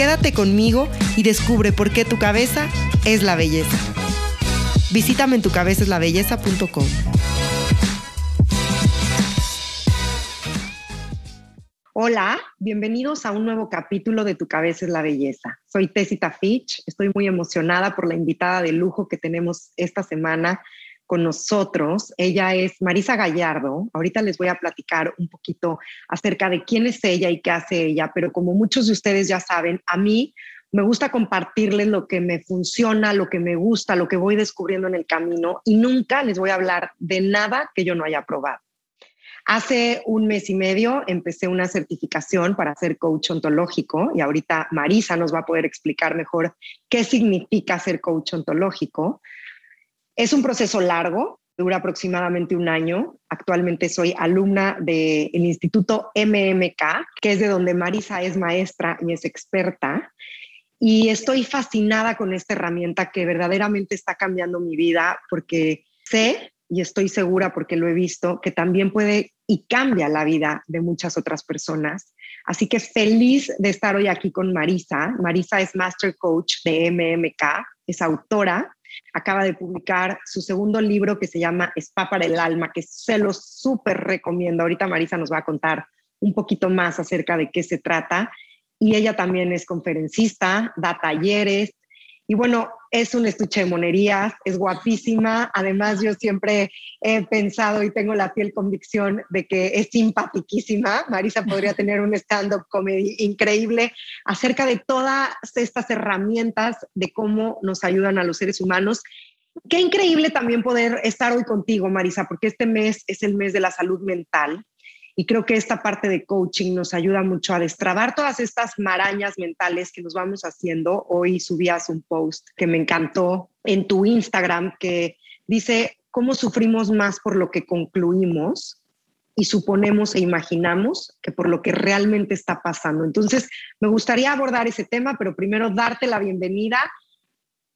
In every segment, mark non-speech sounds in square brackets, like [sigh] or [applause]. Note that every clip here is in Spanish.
Quédate conmigo y descubre por qué tu cabeza es la belleza. Visítame en tucabezaslabelleza.com. Hola, bienvenidos a un nuevo capítulo de Tu cabeza es la belleza. Soy Tessita Fitch, estoy muy emocionada por la invitada de lujo que tenemos esta semana con nosotros. Ella es Marisa Gallardo. Ahorita les voy a platicar un poquito acerca de quién es ella y qué hace ella, pero como muchos de ustedes ya saben, a mí me gusta compartirles lo que me funciona, lo que me gusta, lo que voy descubriendo en el camino y nunca les voy a hablar de nada que yo no haya probado. Hace un mes y medio empecé una certificación para ser coach ontológico y ahorita Marisa nos va a poder explicar mejor qué significa ser coach ontológico. Es un proceso largo, dura aproximadamente un año. Actualmente soy alumna del Instituto MMK, que es de donde Marisa es maestra y es experta. Y estoy fascinada con esta herramienta que verdaderamente está cambiando mi vida porque sé y estoy segura porque lo he visto que también puede y cambia la vida de muchas otras personas. Así que feliz de estar hoy aquí con Marisa. Marisa es Master Coach de MMK, es autora acaba de publicar su segundo libro que se llama Spa para el Alma, que se lo súper recomiendo. Ahorita Marisa nos va a contar un poquito más acerca de qué se trata. Y ella también es conferencista, da talleres, y bueno, es un estuche de monerías, es guapísima. Además, yo siempre he pensado y tengo la fiel convicción de que es simpaticísima. Marisa podría tener un stand-up comedy increíble acerca de todas estas herramientas de cómo nos ayudan a los seres humanos. Qué increíble también poder estar hoy contigo, Marisa, porque este mes es el mes de la salud mental y creo que esta parte de coaching nos ayuda mucho a destrabar todas estas marañas mentales que nos vamos haciendo. Hoy subías un post que me encantó en tu Instagram que dice cómo sufrimos más por lo que concluimos y suponemos e imaginamos que por lo que realmente está pasando. Entonces, me gustaría abordar ese tema, pero primero darte la bienvenida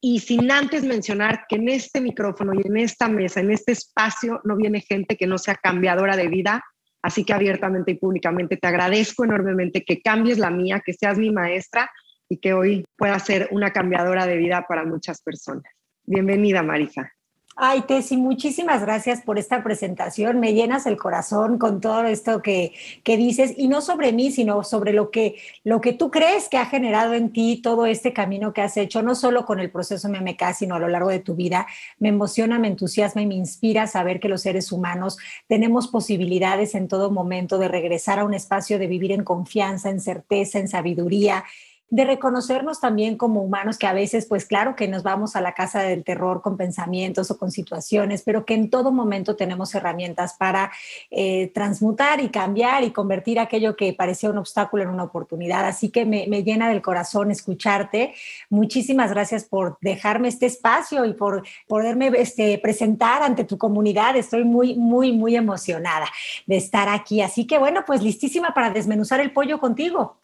y sin antes mencionar que en este micrófono y en esta mesa, en este espacio, no viene gente que no sea cambiadora de vida, Así que abiertamente y públicamente te agradezco enormemente que cambies la mía, que seas mi maestra y que hoy pueda ser una cambiadora de vida para muchas personas. Bienvenida, Marisa. Ay, Tessy, muchísimas gracias por esta presentación. Me llenas el corazón con todo esto que, que, dices, y no sobre mí, sino sobre lo que, lo que tú crees que ha generado en ti todo este camino que has hecho, no solo con el proceso MMK, sino a lo largo de tu vida. Me emociona, me entusiasma y me inspira saber que los seres humanos tenemos posibilidades en todo momento de regresar a un espacio de vivir en confianza, en certeza, en sabiduría de reconocernos también como humanos, que a veces, pues claro que nos vamos a la casa del terror con pensamientos o con situaciones, pero que en todo momento tenemos herramientas para eh, transmutar y cambiar y convertir aquello que parecía un obstáculo en una oportunidad. Así que me, llena del corazón escucharte. Muchísimas gracias por dejarme este espacio y por poderme este, presentar ante tu comunidad. Estoy muy, muy, muy emocionada de estar aquí. Así que bueno, pues listísima para desmenuzar el pollo contigo.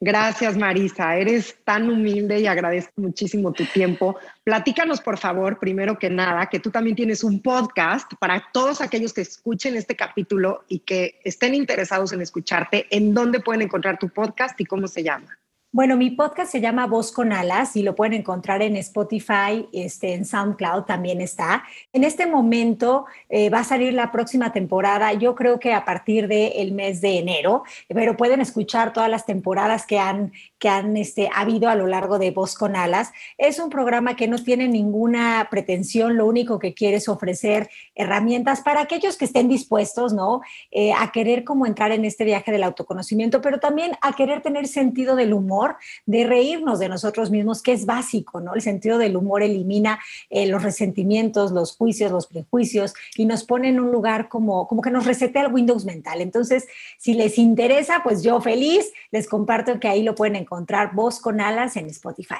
Gracias, Marisa. Eres tan humilde y agradezco muchísimo tu tiempo. Platícanos, por favor, primero que nada, que tú también tienes un podcast para todos aquellos que escuchen este capítulo y que estén interesados en escucharte. ¿En dónde pueden encontrar tu podcast y cómo se llama? Bueno, mi podcast se llama Voz con Alas y lo pueden encontrar en Spotify, este, en SoundCloud también está. En este momento eh, va a salir la próxima temporada, yo creo que a partir del mes de enero, pero pueden escuchar todas las temporadas que han, que han este, habido a lo largo de Voz con Alas. Es un programa que no tiene ninguna pretensión, lo único que quiere es ofrecer herramientas para aquellos que estén dispuestos, ¿no? Eh, a querer como entrar en este viaje del autoconocimiento, pero también a querer tener sentido del humor de reírnos de nosotros mismos, que es básico, ¿no? El sentido del humor elimina eh, los resentimientos, los juicios, los prejuicios y nos pone en un lugar como, como que nos resetea el Windows mental. Entonces, si les interesa, pues yo feliz, les comparto que ahí lo pueden encontrar Voz con Alas en Spotify.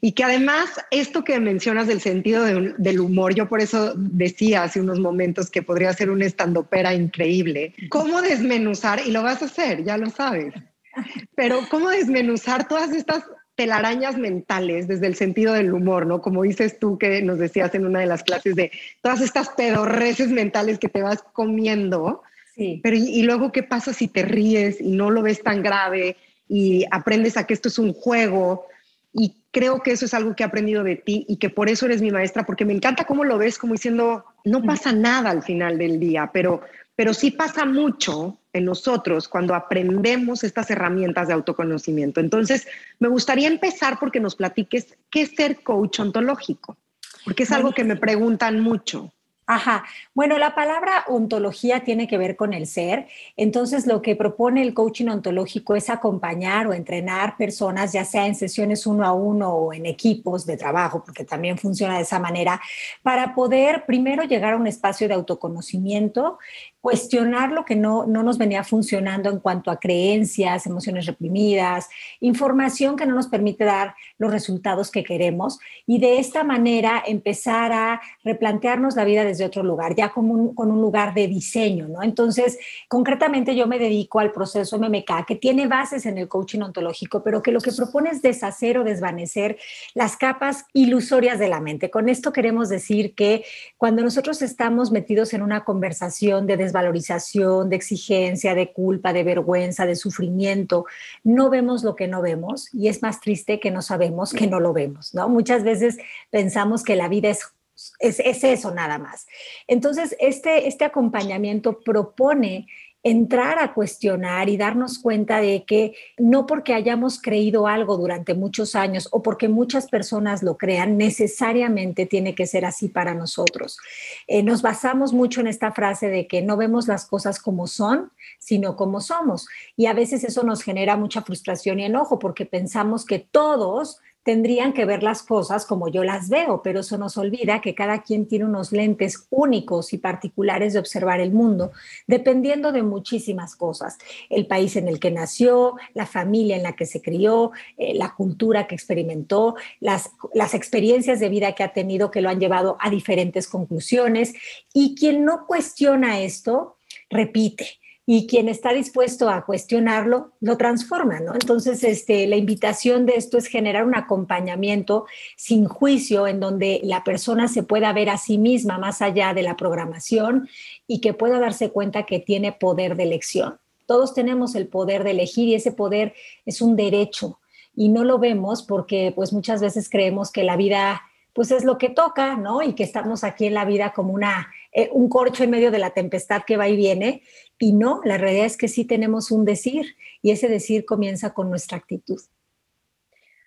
Y que además esto que mencionas del sentido del humor, yo por eso decía hace unos momentos que podría ser un estandopera increíble. ¿Cómo desmenuzar? Y lo vas a hacer, ya lo sabes. Pero ¿cómo desmenuzar todas estas telarañas mentales desde el sentido del humor, ¿no? Como dices tú que nos decías en una de las clases de todas estas pedorreces mentales que te vas comiendo. Sí. Pero y luego qué pasa si te ríes y no lo ves tan grave y aprendes a que esto es un juego? Y creo que eso es algo que he aprendido de ti y que por eso eres mi maestra, porque me encanta cómo lo ves, como diciendo, no pasa nada al final del día, pero, pero sí pasa mucho en nosotros cuando aprendemos estas herramientas de autoconocimiento. Entonces, me gustaría empezar porque nos platiques qué es ser coach ontológico, porque es algo que me preguntan mucho. Ajá. Bueno, la palabra ontología tiene que ver con el ser. Entonces, lo que propone el coaching ontológico es acompañar o entrenar personas, ya sea en sesiones uno a uno o en equipos de trabajo, porque también funciona de esa manera, para poder primero llegar a un espacio de autoconocimiento cuestionar lo que no, no nos venía funcionando en cuanto a creencias, emociones reprimidas, información que no nos permite dar los resultados que queremos y de esta manera empezar a replantearnos la vida desde otro lugar, ya como un, con un lugar de diseño, ¿no? Entonces, concretamente yo me dedico al proceso MMK, que tiene bases en el coaching ontológico, pero que lo que propone es deshacer o desvanecer las capas ilusorias de la mente. Con esto queremos decir que cuando nosotros estamos metidos en una conversación de desvalorización, de exigencia, de culpa, de vergüenza, de sufrimiento. No vemos lo que no vemos y es más triste que no sabemos que no lo vemos, ¿no? Muchas veces pensamos que la vida es es, es, eso nada más. Entonces, este, este acompañamiento propone entrar a cuestionar y darnos cuenta de que no porque hayamos creído algo durante muchos años o porque muchas personas lo crean, necesariamente tiene que ser así para nosotros. Eh, nos basamos mucho en esta frase de que no vemos las cosas como son, sino como somos. Y a veces eso nos genera mucha frustración y enojo porque pensamos que todos tendrían que ver las cosas como yo las veo, pero eso nos olvida que cada quien tiene unos lentes únicos y particulares de observar el mundo, dependiendo de muchísimas cosas. El país en el que nació, la familia en la que se crió, eh, la cultura que experimentó, las, las experiencias de vida que ha tenido que lo han llevado a diferentes conclusiones. Y quien no cuestiona esto, repite y quien está dispuesto a cuestionarlo lo transforma, ¿no? Entonces, este, la invitación de esto es generar un acompañamiento sin juicio en donde la persona se pueda ver a sí misma más allá de la programación y que pueda darse cuenta que tiene poder de elección. Todos tenemos el poder de elegir y ese poder es un derecho y no lo vemos porque pues muchas veces creemos que la vida pues es lo que toca, ¿no? Y que estamos aquí en la vida como una, eh, un corcho en medio de la tempestad que va y viene. Y no, la realidad es que sí tenemos un decir y ese decir comienza con nuestra actitud.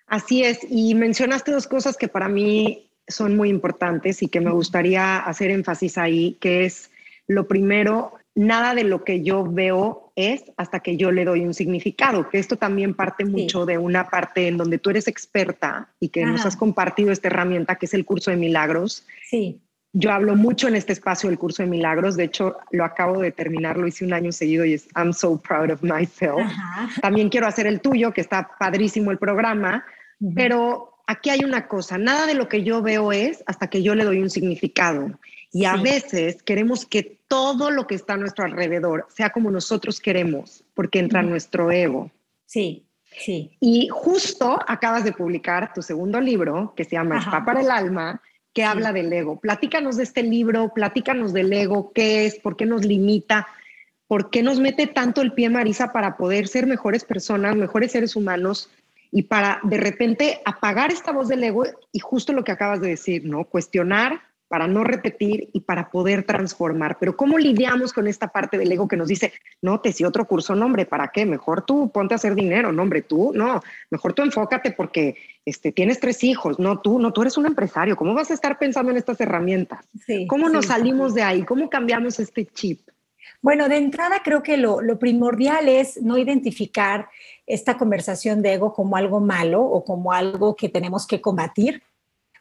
Así es, y mencionaste dos cosas que para mí son muy importantes y que me gustaría hacer énfasis ahí, que es lo primero, nada de lo que yo veo es hasta que yo le doy un significado, que esto también parte mucho de una parte en donde tú eres experta y que nos has compartido esta herramienta que es el curso de milagros. Sí. Yo hablo mucho en este espacio del curso de milagros, de hecho lo acabo de terminar, lo hice un año seguido y es I'm so proud of myself. También quiero hacer el tuyo, que está padrísimo el programa, pero aquí hay una cosa, nada de lo que yo veo es hasta que yo le doy un significado. Y a veces queremos que todo lo que está a nuestro alrededor sea como nosotros queremos, porque entra nuestro ego. Sí, sí. Y justo acabas de publicar tu segundo libro, que se llama Está para el alma, que habla del ego. Platícanos de este libro, platícanos del ego, qué es, por qué nos limita, por qué nos mete tanto el pie Marisa para poder ser mejores personas, mejores seres humanos y para de repente apagar esta voz del ego y justo lo que acabas de decir, ¿no? Cuestionar para no repetir y para poder transformar. Pero ¿cómo lidiamos con esta parte del ego que nos dice, no, te si otro curso, no, hombre, ¿para qué? Mejor tú ponte a hacer dinero, no, hombre, tú, no, mejor tú enfócate porque este, tienes tres hijos, no, tú, no, tú eres un empresario, ¿cómo vas a estar pensando en estas herramientas? ¿Cómo nos salimos de ahí? ¿Cómo cambiamos este chip? Bueno, de entrada creo que lo, lo, primordial es no identificar esta conversación de ego como algo malo o como algo que tenemos que combatir,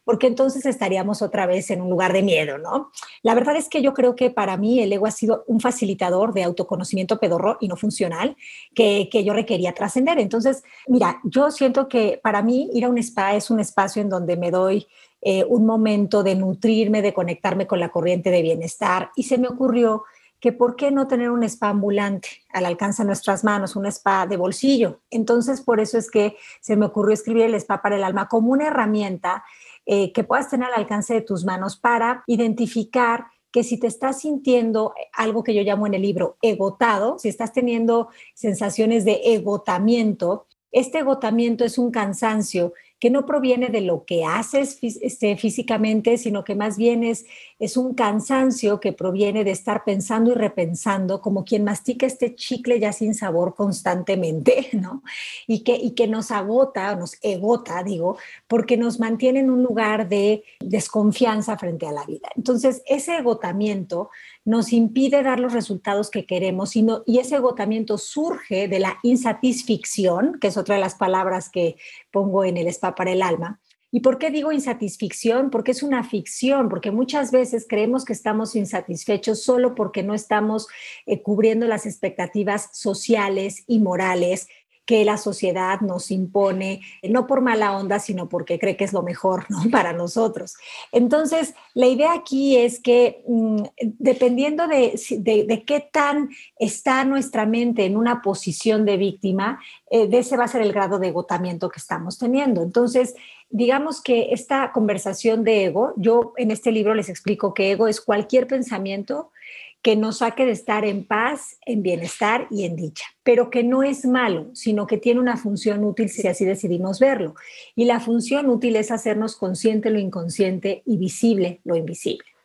porque entonces estaríamos otra vez en un lugar de miedo, ¿no? La verdad es que yo creo que para mí el ego ha sido un facilitador de autoconocimiento pedorro y no funcional que, que yo requería trascender. Entonces, mira, yo siento que para mí ir a un spa es un espacio en donde me doy eh, un momento de nutrirme, de conectarme con la corriente de bienestar y se me ocurrió que por qué no tener un spa ambulante al alcance de nuestras manos, un spa de bolsillo. Entonces, por eso es que se me ocurrió escribir el spa para el alma como una herramienta eh, que puedas tener al alcance de tus manos para identificar que si te estás sintiendo algo que yo llamo en el libro egotado, si estás teniendo sensaciones de egotamiento, este agotamiento es un cansancio que no proviene de lo que haces este, físicamente, sino que más bien es, es un cansancio que proviene de estar pensando y repensando como quien mastica este chicle ya sin sabor constantemente, [laughs] ¿no? Y que, y que nos agota, nos egota, digo, porque nos mantiene en un lugar de desconfianza frente a la vida. Entonces, ese agotamiento nos impide dar los resultados que queremos y, ese agotamiento surge de la insatisfacción, que es otra de las palabras que pongo en el spa para el alma. ¿Y por qué digo insatisfacción? Porque es una ficción, porque muchas veces creemos que estamos insatisfechos solo porque no estamos eh, cubriendo las expectativas sociales y morales que la sociedad nos impone, no por mala onda, sino porque cree que es lo mejor [laughs] para nosotros. Entonces, la idea aquí es que mm, dependiendo de, de, qué tan está nuestra mente en una posición de víctima, eh, de ese va a ser el grado de agotamiento que estamos teniendo. Entonces, digamos que esta conversación de ego, yo en este libro les explico que ego es cualquier pensamiento que nos saque de estar en paz, en bienestar y en dicha, pero que no es malo, sino que tiene una función útil si así decidimos verlo. Y la función útil es hacernos consciente lo inconsciente y visible lo invisible.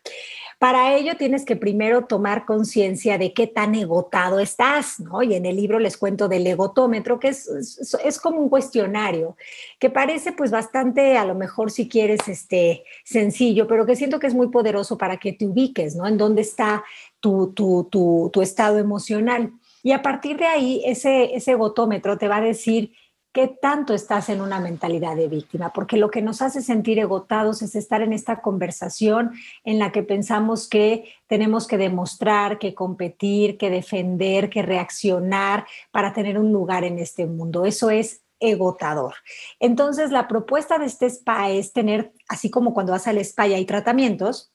Para ello tienes que primero tomar conciencia de qué tan egotado estás, ¿no? Y en el libro les cuento del egotómetro, que es, es, como un cuestionario, que parece pues bastante, a lo mejor si quieres, este, sencillo, pero que siento que es muy poderoso para que te ubiques, ¿no? En dónde está tu, tu, tu, tu estado emocional. Y a partir de ahí, ese, ese egotómetro te va a decir qué tanto estás en una mentalidad de víctima, porque lo que nos hace sentir agotados es estar en esta conversación en la que pensamos que tenemos que demostrar, que competir, que defender, que reaccionar para tener un lugar en este mundo. Eso es agotador. Entonces, la propuesta de este spa es tener, así como cuando vas al spa y hay tratamientos,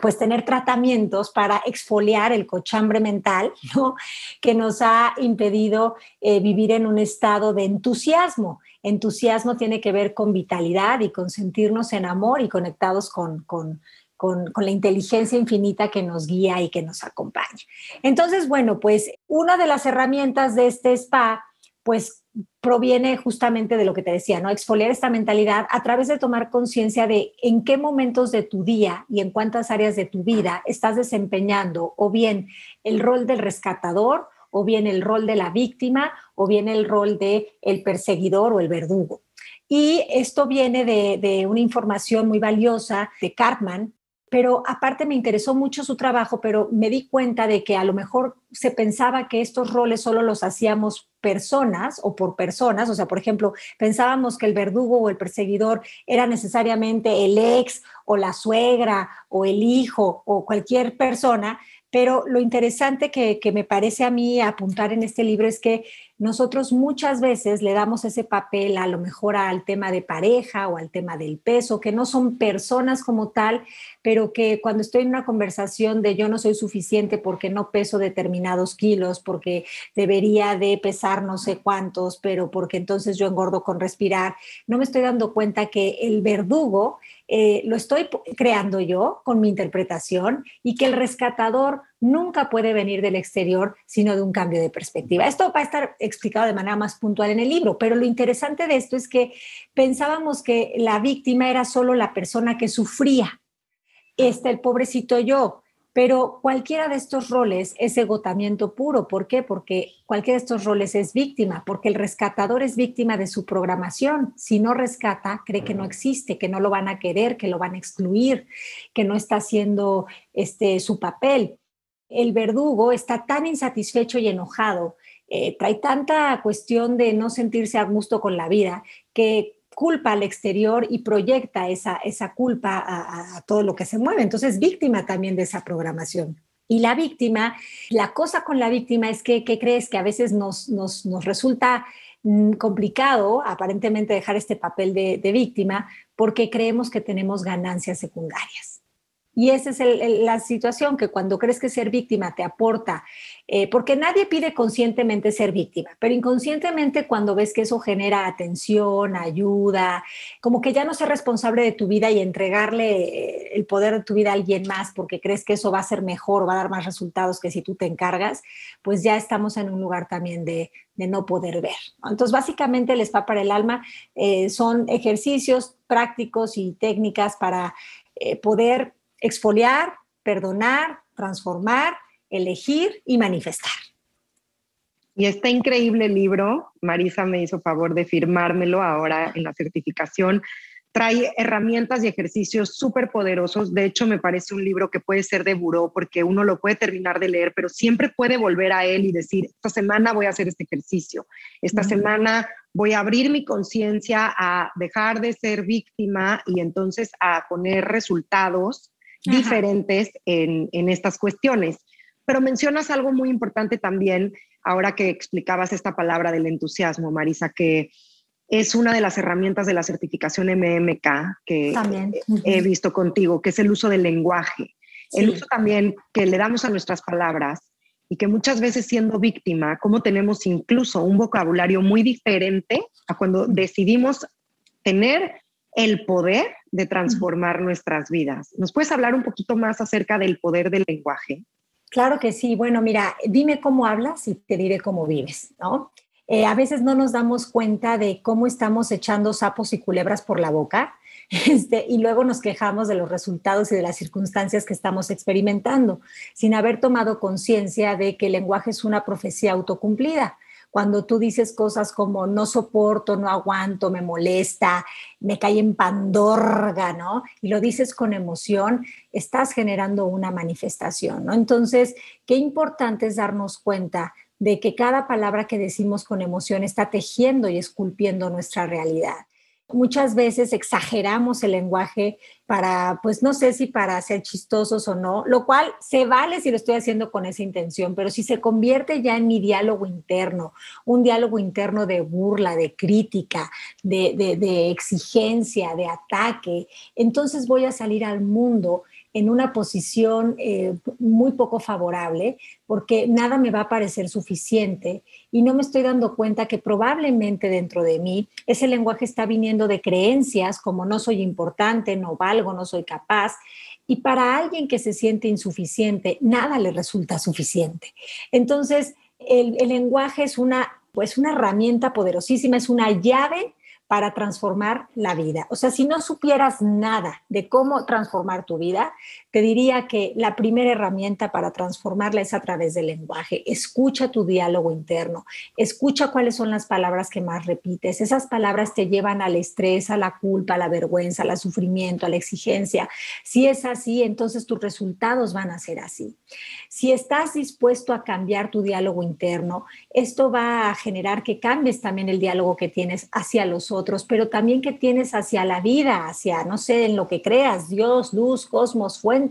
pues tener tratamientos para exfoliar el cochambre mental, ¿no? Que nos ha impedido eh, vivir en un estado de entusiasmo. Entusiasmo tiene que ver con vitalidad y con sentirnos en amor y conectados con, con, con, con, la inteligencia infinita que nos guía y que nos acompaña. Entonces, bueno, pues una de las herramientas de este spa, pues proviene justamente de lo que te decía, ¿no? Exfoliar esta mentalidad a través de tomar conciencia de en qué momentos de tu día y en cuántas áreas de tu vida estás desempeñando o bien el rol del rescatador o bien el rol de la víctima o bien el rol de el perseguidor o el verdugo. Y esto viene de, de una información muy valiosa de Cartman, pero aparte me interesó mucho su trabajo, pero me di cuenta de que a lo mejor se pensaba que estos roles solo los hacíamos personas o por personas, o sea, por ejemplo, pensábamos que el verdugo o el perseguidor era necesariamente el ex o la suegra o el hijo o cualquier persona, pero lo interesante que, me parece a mí apuntar en este libro es que nosotros muchas veces le damos ese papel a lo mejor al tema de pareja o al tema del peso, que no son personas como tal, pero que cuando estoy en una conversación de yo no soy suficiente porque no peso determinados kilos, porque debería de pesar no sé cuántos, pero porque entonces yo engordo con respirar, no me estoy dando cuenta que el verdugo eh, lo estoy creando yo con mi interpretación y que el rescatador nunca puede venir del exterior, sino de un cambio de perspectiva. Esto va a estar explicado de manera más puntual en el libro, pero lo interesante de esto es que pensábamos que la víctima era solo la persona que sufría. Este, el pobrecito yo, pero cualquiera de estos roles es agotamiento puro. ¿Por qué? Porque cualquiera de estos roles es víctima, porque el rescatador es víctima de su programación. Si no rescata, cree que no existe, que no lo van a querer, que lo van a excluir, que no está haciendo este, su papel. El verdugo está tan insatisfecho y enojado, eh, trae tanta cuestión de no sentirse a gusto con la vida, que culpa al exterior y proyecta esa, esa culpa a, todo lo que se mueve. Entonces, víctima también de esa programación. Y la víctima, la cosa con la víctima es que, ¿qué crees? Que a veces nos, nos, nos resulta mm, complicado aparentemente dejar este papel de víctima porque creemos que tenemos ganancias secundarias. Y esa es la situación, que cuando crees que ser víctima te aporta, eh, porque nadie pide conscientemente ser víctima, pero inconscientemente cuando ves que eso genera atención, ayuda, como que ya no ser responsable de tu vida y entregarle eh, el poder de tu vida a alguien más porque crees que eso va a ser mejor, va a dar más resultados que si tú te encargas, pues ya estamos en un lugar también de, no poder ver. Entonces, básicamente el spa para el alma eh, son ejercicios prácticos y técnicas para poder exfoliar, perdonar, transformar, elegir y manifestar. Y este increíble libro, Marisa me hizo favor de firmármelo ahora en la certificación, trae herramientas y ejercicios súper poderosos. De hecho, me parece un libro que puede ser de buró porque uno lo puede terminar de leer, pero siempre puede volver a él y decir, esta semana voy a hacer este ejercicio, esta semana voy a abrir mi conciencia a dejar de ser víctima y entonces a poner resultados diferentes en, estas cuestiones. Pero mencionas algo muy importante también, ahora que explicabas esta palabra del entusiasmo, Marisa, que es una de las herramientas de la certificación MMK que he visto contigo, que es el uso del lenguaje. El uso también que le damos a nuestras palabras y que muchas veces siendo víctima, como tenemos incluso un vocabulario muy diferente a cuando decidimos tener el poder de transformar nuestras vidas. ¿Nos puedes hablar un poquito más acerca del poder del lenguaje? Claro que sí. Bueno, mira, dime cómo hablas y te diré cómo vives, ¿no? Eh, a veces no nos damos cuenta de cómo estamos echando sapos y culebras por la boca [laughs] este, y luego nos quejamos de los resultados y de las circunstancias que estamos experimentando, sin haber tomado conciencia de que el lenguaje es una profecía autocumplida cuando tú dices cosas como no soporto, no aguanto, me molesta, me cae en pandorga, ¿no? Y lo dices con emoción, estás generando una manifestación, ¿no? Entonces, qué importante es darnos cuenta de que cada palabra que decimos con emoción está tejiendo y esculpiendo nuestra realidad. Muchas veces exageramos el lenguaje para, pues no sé si para ser chistosos o no, lo cual se vale si lo estoy haciendo con esa intención, pero si se convierte ya en mi diálogo interno, un diálogo interno de burla, de crítica, de, de exigencia, de ataque, entonces voy a salir al mundo en una posición eh, muy poco favorable porque nada me va a parecer suficiente y no me estoy dando cuenta que probablemente dentro de mí ese lenguaje está viniendo de creencias como no soy importante, no valgo, no soy capaz. Y para alguien que se siente insuficiente, nada le resulta suficiente. Entonces, el, el lenguaje es una, pues una herramienta poderosísima, es una llave para transformar la vida. O sea, si no supieras nada de cómo transformar tu vida, te diría que la primera herramienta para transformarla es a través del lenguaje. Escucha tu diálogo interno, escucha cuáles son las palabras que más repites. Esas palabras te llevan al estrés, a la culpa, a la vergüenza, al sufrimiento, a la exigencia. Si es así, entonces tus resultados van a ser así. Si estás dispuesto a cambiar tu diálogo interno, esto va a generar que cambies también el diálogo que tienes hacia los otros, pero también que tienes hacia la vida, hacia, no sé, en lo que creas, Dios, luz, cosmos, fuente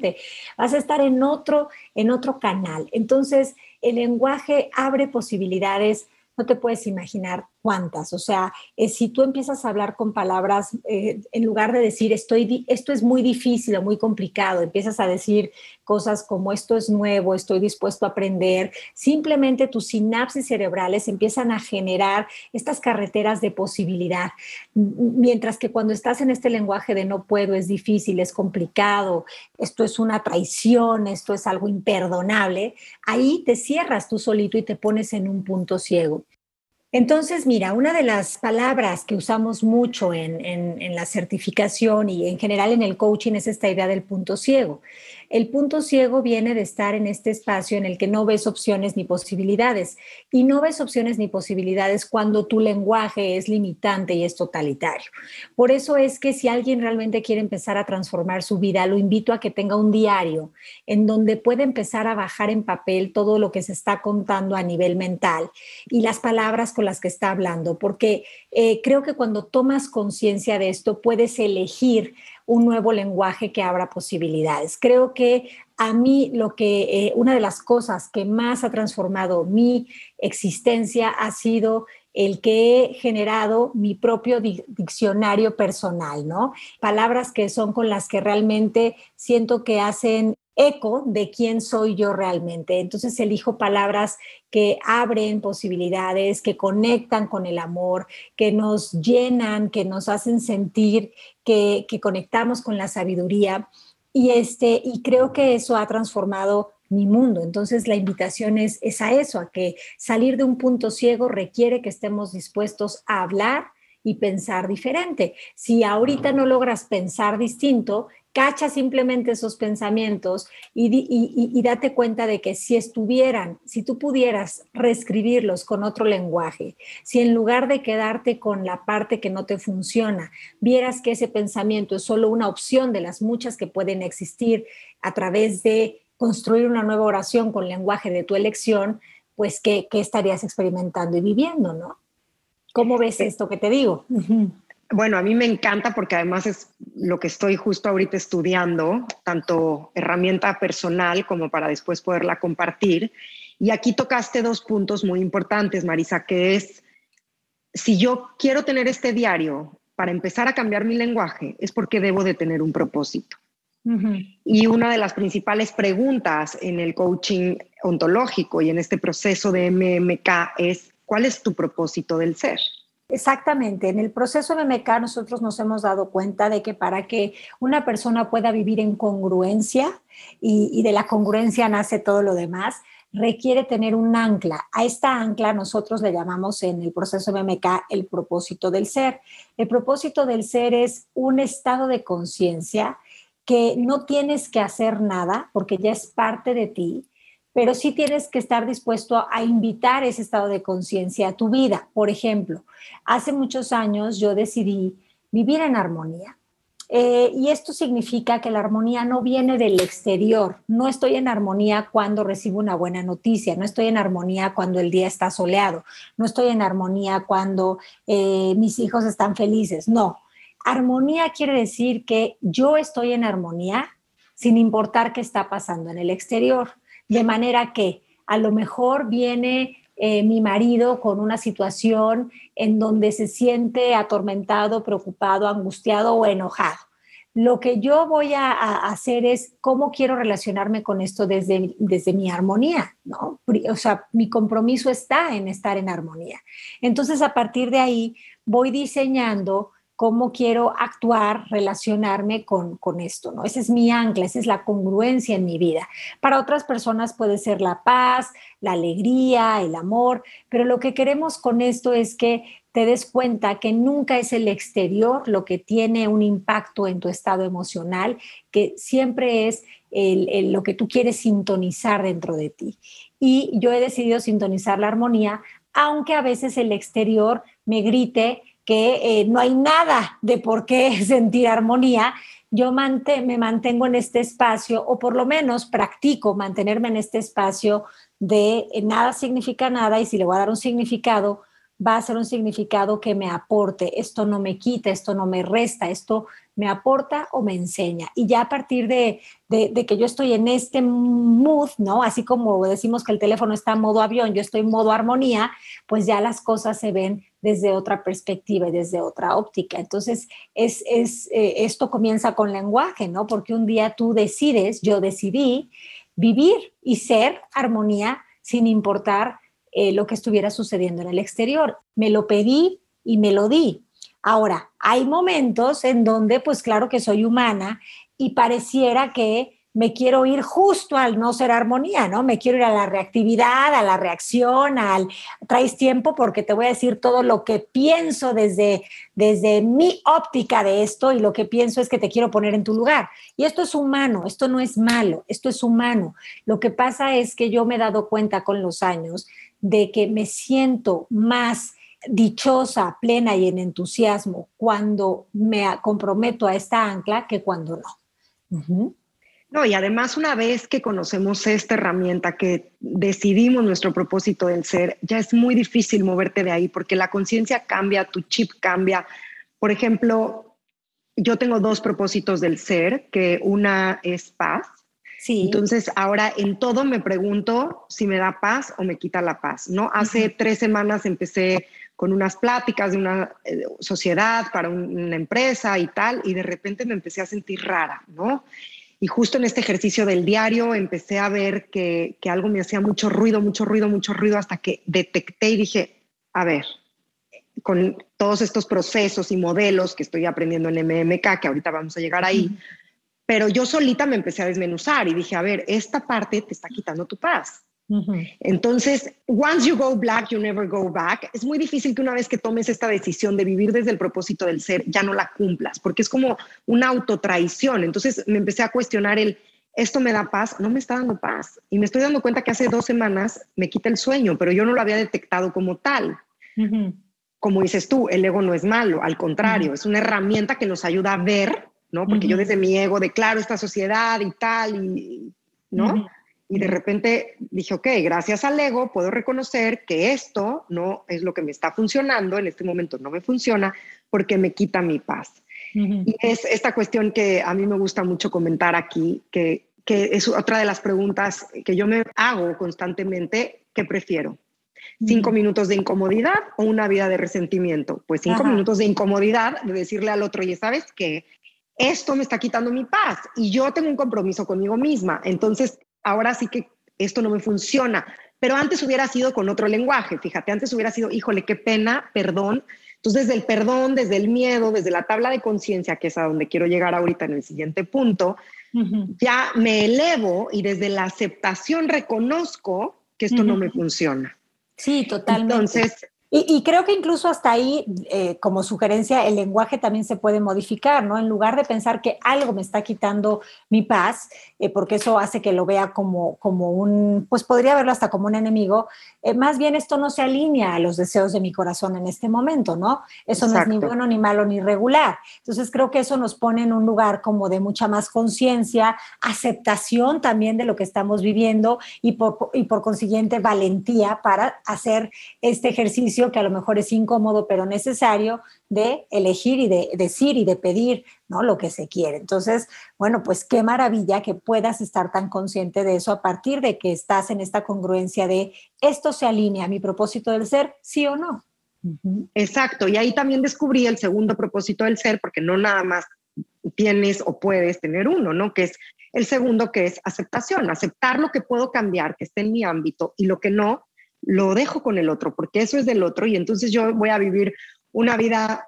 vas a estar en otro, en otro canal. Entonces, el lenguaje abre posibilidades, no te puedes imaginar cuántas. O sea, eh, si tú empiezas a hablar con palabras, eh, en lugar de decir estoy, esto es muy difícil o muy complicado, empiezas a decir cosas como esto es nuevo, estoy dispuesto a aprender, simplemente tus sinapsis cerebrales empiezan a generar estas carreteras de posibilidad. Mientras que cuando estás en este lenguaje de no puedo, es difícil, es complicado, esto es una traición, esto es algo imperdonable, ahí te cierras tú solito y te pones en un punto ciego. Entonces, mira, una de las palabras que usamos mucho en, la certificación y en general en el coaching es esta idea del punto ciego. El punto ciego viene de estar en este espacio en el que no ves opciones ni posibilidades. Y no ves opciones ni posibilidades cuando tu lenguaje es limitante y es totalitario. Por eso es que si alguien realmente quiere empezar a transformar su vida, lo invito a que tenga un diario en donde puede empezar a bajar en papel todo lo que se está contando a nivel mental y las palabras con las que está hablando, porque eh, creo que cuando tomas conciencia de esto puedes elegir un nuevo lenguaje que abra posibilidades. Creo que a mí lo que, eh, una de las cosas que más ha transformado mi existencia ha sido el que he generado mi propio diccionario personal, ¿no? Palabras que son con las que realmente siento que hacen eco de quién soy yo realmente. Entonces elijo palabras que abren posibilidades, que conectan con el amor, que nos llenan, que nos hacen sentir que, conectamos con la sabiduría. Y, este, y creo que eso ha transformado mi mundo. Entonces la invitación es, es a eso, a que salir de un punto ciego requiere que estemos dispuestos a hablar y pensar diferente. Si ahorita no logras pensar distinto, cacha simplemente esos pensamientos y, date cuenta de que si estuvieran, si tú pudieras reescribirlos con otro lenguaje, si en lugar de quedarte con la parte que no te funciona, vieras que ese pensamiento es solo una opción de las muchas que pueden existir a través de construir una nueva oración con lenguaje de tu elección, pues qué, qué estarías experimentando y viviendo, ¿no? ¿Cómo ves eh, esto que te digo? Bueno, a mí me encanta porque además es lo que estoy justo ahorita estudiando, tanto herramienta personal como para después poderla compartir. Y aquí tocaste dos puntos muy importantes, Marisa, que es, si yo quiero tener este diario para empezar a cambiar mi lenguaje, es porque debo de tener un propósito. Y una de las principales preguntas en el coaching ontológico y en este proceso de MMK es, ¿cuál es tu propósito del ser? Exactamente. En el proceso MMK nosotros nos hemos dado cuenta de que para que una persona pueda vivir en congruencia y, de la congruencia nace todo lo demás, requiere tener un ancla. A esta ancla nosotros le llamamos en el proceso MMK el propósito del ser. El propósito del ser es un estado de conciencia que no tienes que hacer nada porque ya es parte de ti, pero sí tienes que estar dispuesto a invitar ese estado de conciencia a tu vida. Por ejemplo, hace muchos años yo decidí vivir en armonía. Eh, y esto significa que la armonía no viene del exterior. No estoy en armonía cuando recibo una buena noticia, no estoy en armonía cuando el día está soleado, no estoy en armonía cuando eh, mis hijos están felices. No, armonía quiere decir que yo estoy en armonía sin importar qué está pasando en el exterior. De manera que a lo mejor viene eh, mi marido con una situación en donde se siente atormentado, preocupado, angustiado o enojado. Lo que yo voy a, hacer es cómo quiero relacionarme con esto desde, desde mi armonía, ¿no? O sea, mi compromiso está en estar en armonía. Entonces, a partir de ahí, voy diseñando cómo quiero actuar, relacionarme con, con esto, ¿no? Esa es mi ancla, esa es la congruencia en mi vida. Para otras personas puede ser la paz, la alegría, el amor, pero lo que queremos con esto es que te des cuenta que nunca es el exterior lo que tiene un impacto en tu estado emocional, que siempre es lo que tú quieres sintonizar dentro de ti. Y yo he decidido sintonizar la armonía, aunque a veces el exterior me grite, que eh, no hay nada de por qué [laughs] sentir armonía, yo me mantengo en este espacio o por lo menos practico mantenerme en este espacio de eh, nada significa nada y si le voy a dar un significado, va a ser un significado que me aporte. Esto no me quita, esto no me resta, esto me aporta o me enseña. Y ya a partir de, de, que yo estoy en este mood, ¿no? Así como decimos que el teléfono está en modo avión, yo estoy en modo armonía, pues ya las cosas se ven desde otra perspectiva y desde otra óptica. Entonces, es, es eh, esto comienza con lenguaje, ¿no? Porque un día tú decides, yo decidí vivir y ser armonía sin importar eh, lo que estuviera sucediendo en el exterior. Me lo pedí y me lo di. Ahora, hay momentos en donde, pues claro que soy humana y pareciera que me quiero ir justo al no ser armonía, ¿no? Me quiero ir a la reactividad, a la reacción, al traes tiempo porque te voy a decir todo lo que pienso desde, desde mi óptica de esto y lo que pienso es que te quiero poner en tu lugar. Y esto es humano, esto no es malo, esto es humano. Lo que pasa es que yo me he dado cuenta con los años de que me siento más dichosa, plena y en entusiasmo cuando me comprometo a esta ancla que cuando no. No, y además una vez que conocemos esta herramienta, que decidimos nuestro propósito del ser, ya es muy difícil moverte de ahí porque la conciencia cambia, tu chip cambia. Por ejemplo, yo tengo dos propósitos del ser, que una es paz. Sí. Entonces, ahora en todo me pregunto si me da paz o me quita la paz, ¿no? Hace tres semanas empecé con unas pláticas de una eh, sociedad para una empresa y tal, y de repente me empecé a sentir rara, ¿no? Y justo en este ejercicio del diario empecé a ver que, que algo me hacía mucho ruido, mucho ruido, mucho ruido, hasta que detecté y dije, a ver, con todos estos procesos y modelos que estoy aprendiendo en MMK, que ahorita vamos a llegar ahí, pero yo solita me empecé a desmenuzar y dije, a ver, esta parte te está quitando tu paz. Entonces, once you go black, you never go back. Es muy difícil que una vez que tomes esta decisión de vivir desde el propósito del ser, ya no la cumplas, porque es como una autotraición. Entonces me empecé a cuestionar el, esto me da paz, no me está dando paz. Y me estoy dando cuenta que hace dos semanas me quita el sueño, pero yo no lo había detectado como tal. Como dices tú, el ego no es malo, al contrario, es una herramienta que nos ayuda a ver, ¿no? Porque yo desde mi ego declaro esta sociedad y tal, y, ¿no? Y de repente dije, ok, gracias al ego puedo reconocer que esto no es lo que me está funcionando, en este momento no me funciona porque me quita mi paz. Y es esta cuestión que a mí me gusta mucho comentar aquí, que, que es otra de las preguntas que yo me hago constantemente, ¿qué prefiero? ¿Cinco minutos de incomodidad o una vida de resentimiento? Pues cinco minutos de incomodidad de decirle al otro, y sabes que esto me está quitando mi paz y yo tengo un compromiso conmigo misma. Entonces, ahora sí que esto no me funciona. Pero antes hubiera sido con otro lenguaje, fíjate, antes hubiera sido, híjole, qué pena, perdón. Entonces, desde el perdón, desde el miedo, desde la tabla de conciencia, que es a donde quiero llegar ahorita en el siguiente punto, ya me elevo y desde la aceptación reconozco que esto no me funciona. Sí, totalmente. Entonces, y, creo que incluso hasta ahí, eh, como sugerencia, el lenguaje también se puede modificar, ¿no? En lugar de pensar que algo me está quitando mi paz, eh, porque eso hace que lo vea como, como un, pues podría verlo hasta como un enemigo, eh, más bien esto no se alinea a los deseos de mi corazón en este momento, ¿no? Eso no es ni bueno, ni malo, ni regular. Entonces creo que eso nos pone en un lugar como de mucha más conciencia, aceptación también de lo que estamos viviendo y por, y por consiguiente valentía para hacer este ejercicio que a lo mejor es incómodo, pero necesario de elegir y de decir y de pedir, ¿no? Lo que se quiere. Entonces, bueno, pues qué maravilla que puedas estar tan consciente de eso a partir de que estás en esta congruencia de esto se alinea a mi propósito del ser, sí o no. Exacto, y ahí también descubrí el segundo propósito del ser, porque no nada más tienes o puedes tener uno, ¿no? Que es el segundo, que es aceptación, aceptar lo que puedo cambiar, que esté en mi ámbito, y lo que no, lo dejo con el otro, porque eso es del otro y entonces yo voy a vivir una vida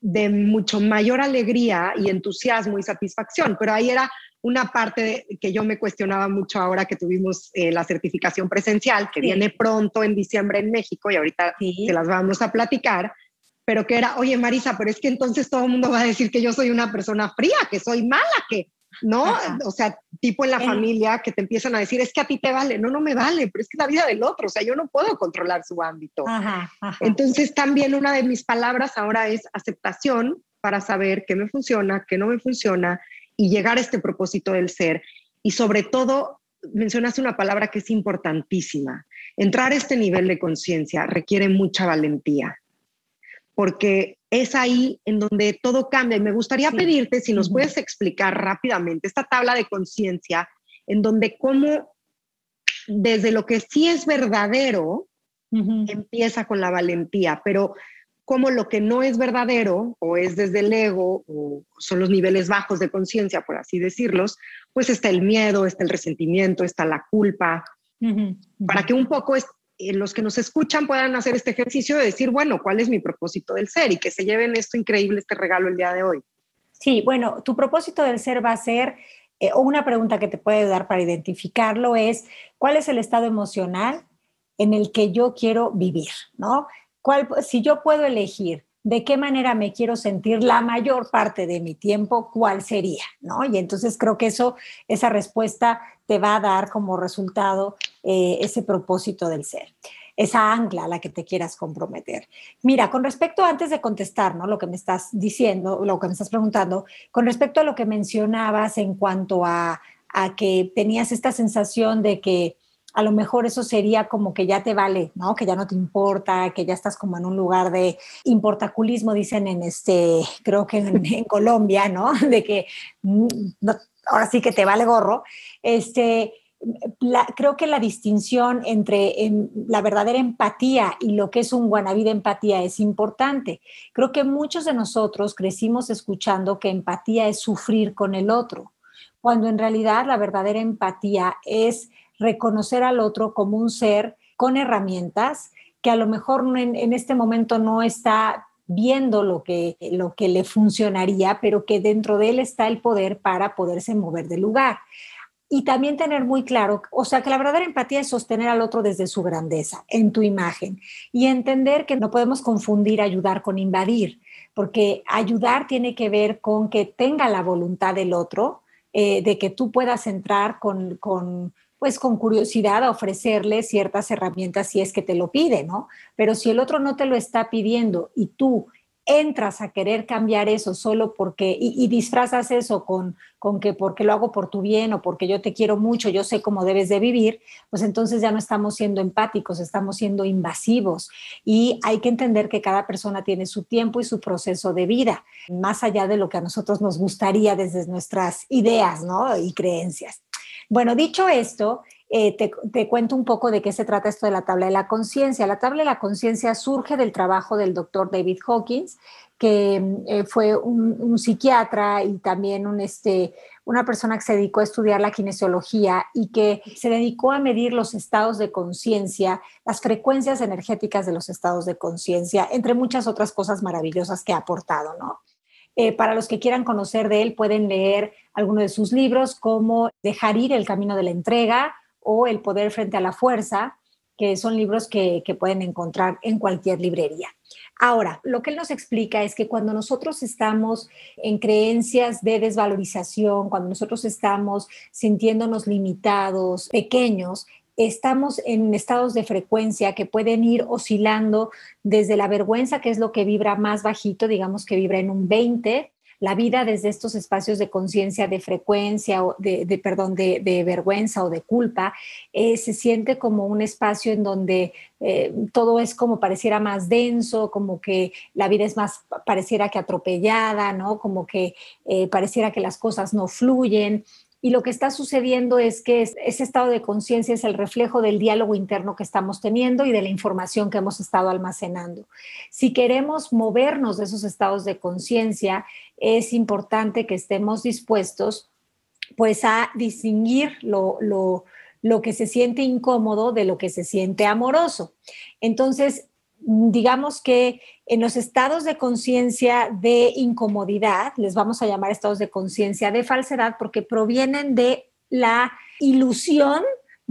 de mucho mayor alegría y entusiasmo y satisfacción, pero ahí era una parte que yo me cuestionaba mucho ahora que tuvimos eh, la certificación presencial, que viene pronto en diciembre en México y ahorita se las vamos a platicar, pero que era, oye Marisa, pero es que entonces todo el mundo va a decir que yo soy una persona fría, que soy mala, que ¿no? O sea, tipo en la familia que te empiezan a decir, es que a ti te vale, no, no me vale, pero es que la vida del otro, o sea, yo no puedo controlar su ámbito. Entonces, también una de mis palabras ahora es aceptación para saber qué me funciona, qué no me funciona y llegar a este propósito del ser. Y sobre todo, mencionaste una palabra que es importantísima. Entrar a este nivel de conciencia requiere mucha valentía, porque es ahí en donde todo cambia. Y me gustaría pedirte si nos puedes explicar rápidamente esta tabla de conciencia, en donde cómo desde lo que sí es verdadero, empieza con la valentía, pero como lo que no es verdadero o es desde el ego o son los niveles bajos de conciencia, por así decirlos, pues está el miedo, está el resentimiento, está la culpa, para que un poco eh, los que nos escuchan puedan hacer este ejercicio de decir, bueno, ¿cuál es mi propósito del ser? Y que se lleven esto increíble, este regalo el día de hoy. Sí, bueno, tu propósito del ser va a ser eh, o una pregunta que te puede ayudar para identificarlo es, ¿cuál es el estado emocional en el que yo quiero vivir? ¿no? ¿Cuál, si yo puedo elegir de qué manera me quiero sentir la mayor parte de mi tiempo, cuál sería, ¿no? Y entonces creo que eso, esa respuesta te va a dar como resultado eh, ese propósito del ser esa ancla a la que te quieras comprometer. Mira, con respecto, antes de contestar, ¿no? Lo que me estás diciendo, lo que me estás preguntando, con respecto a lo que mencionabas en cuanto a, a que tenías esta sensación de que a lo mejor eso sería como que ya te vale, ¿no? Que ya no te importa, que ya estás como en un lugar de importaculismo, dicen en este, creo que en, [laughs] Colombia, ¿no? De que mm, ahora sí que te vale gorro. Este, creo que la distinción entre em, la verdadera empatía y lo que es un guanabí de empatía es importante. Creo que muchos de nosotros crecimos escuchando que empatía es sufrir con el otro, cuando en realidad la verdadera empatía es reconocer al otro como un ser con herramientas que a lo mejor en, en este momento no está viendo lo que, lo que le funcionaría, pero que dentro de él está el poder para poderse mover del lugar y también tener muy claro, o sea, que la verdadera empatía es sostener al otro desde su grandeza, en tu imagen, y entender que no podemos confundir ayudar con invadir, porque ayudar tiene que ver con que tenga la voluntad del otro, eh, de que tú puedas entrar con, con, pues con curiosidad a ofrecerle ciertas herramientas si es que te lo pide, ¿no? Pero si el otro no te lo está pidiendo y tú entras a querer cambiar eso solo porque, y, disfrazas eso con, con que porque lo hago por tu bien o porque yo te quiero mucho, yo sé cómo debes de vivir, pues entonces ya no estamos siendo empáticos, estamos siendo invasivos. Y hay que entender que cada persona tiene su tiempo y su proceso de vida, más allá de lo que a nosotros nos gustaría desde nuestras ideas ¿no? y creencias. Bueno, dicho esto, eh, te, cuento un poco de qué se trata esto de la tabla de la conciencia. La tabla de la conciencia surge del trabajo del doctor David Hawkins, que eh, fue un, psiquiatra y también este, una persona que se dedicó a estudiar la kinesiología y que se dedicó a medir los estados de conciencia, las frecuencias energéticas de los estados de conciencia, entre muchas otras cosas maravillosas que ha aportado. Eh, para los que quieran conocer de él, pueden leer algunos de sus libros como Dejar ir el camino de la entrega, o El poder frente a la fuerza, que son libros que, pueden encontrar en cualquier librería. Ahora, lo que él nos explica es que cuando nosotros estamos en creencias de desvalorización, cuando nosotros estamos sintiéndonos limitados, pequeños, estamos en estados de frecuencia que pueden ir oscilando desde la vergüenza, que es lo que vibra más bajito, digamos que vibra en un 20, la vida desde estos espacios de conciencia, de frecuencia, o de, perdón, de, vergüenza o de culpa, eh, se siente como un espacio en donde eh, todo es como pareciera más denso, como que la vida es más, pareciera que atropellada, ¿no? Como que eh, pareciera que las cosas no fluyen. Y lo que está sucediendo es que ese estado de conciencia es el reflejo del diálogo interno que estamos teniendo y de la información que hemos estado almacenando. Si queremos movernos de esos estados de conciencia, es importante que estemos dispuestos pues a distinguir lo, lo que se siente incómodo de lo que se siente amoroso. Entonces, digamos que en los estados de conciencia de incomodidad, les vamos a llamar estados de conciencia de falsedad porque provienen de la ilusión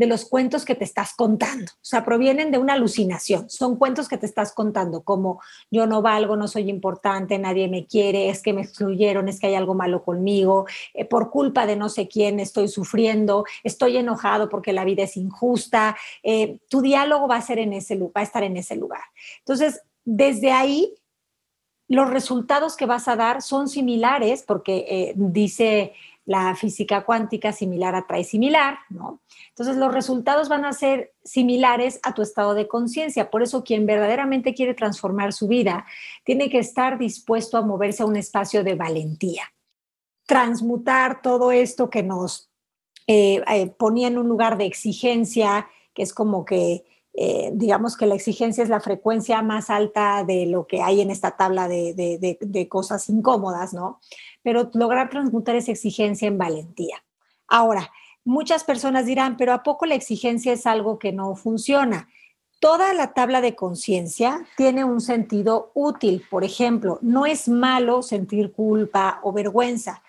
de los cuentos que te estás contando. O sea, provienen de una alucinación. Son cuentos que te estás contando, como yo no valgo, no soy importante, nadie me quiere, es que me excluyeron, es que hay algo malo conmigo, eh, por culpa de no sé quién estoy sufriendo, estoy enojado porque la vida es injusta. Eh, tu diálogo va a, ser en ese, va a estar en ese lugar. Entonces, desde ahí los resultados que vas a dar son similares, porque eh, dice la física cuántica similar atrae similar, ¿no? Entonces los resultados van a ser similares a tu estado de conciencia. Por eso quien verdaderamente quiere transformar su vida tiene que estar dispuesto a moverse a un espacio de valentía. Transmutar todo esto que nos eh, eh, ponía en un lugar de exigencia, que es como que eh, digamos que la exigencia es la frecuencia más alta de lo que hay en esta tabla de, de, cosas incómodas, ¿no? Pero lograr transmutar esa exigencia en valentía. Ahora, muchas personas dirán, pero ¿a poco la exigencia es algo que no funciona? Toda la tabla de conciencia tiene un sentido útil. Por ejemplo, no es malo sentir culpa o vergüenza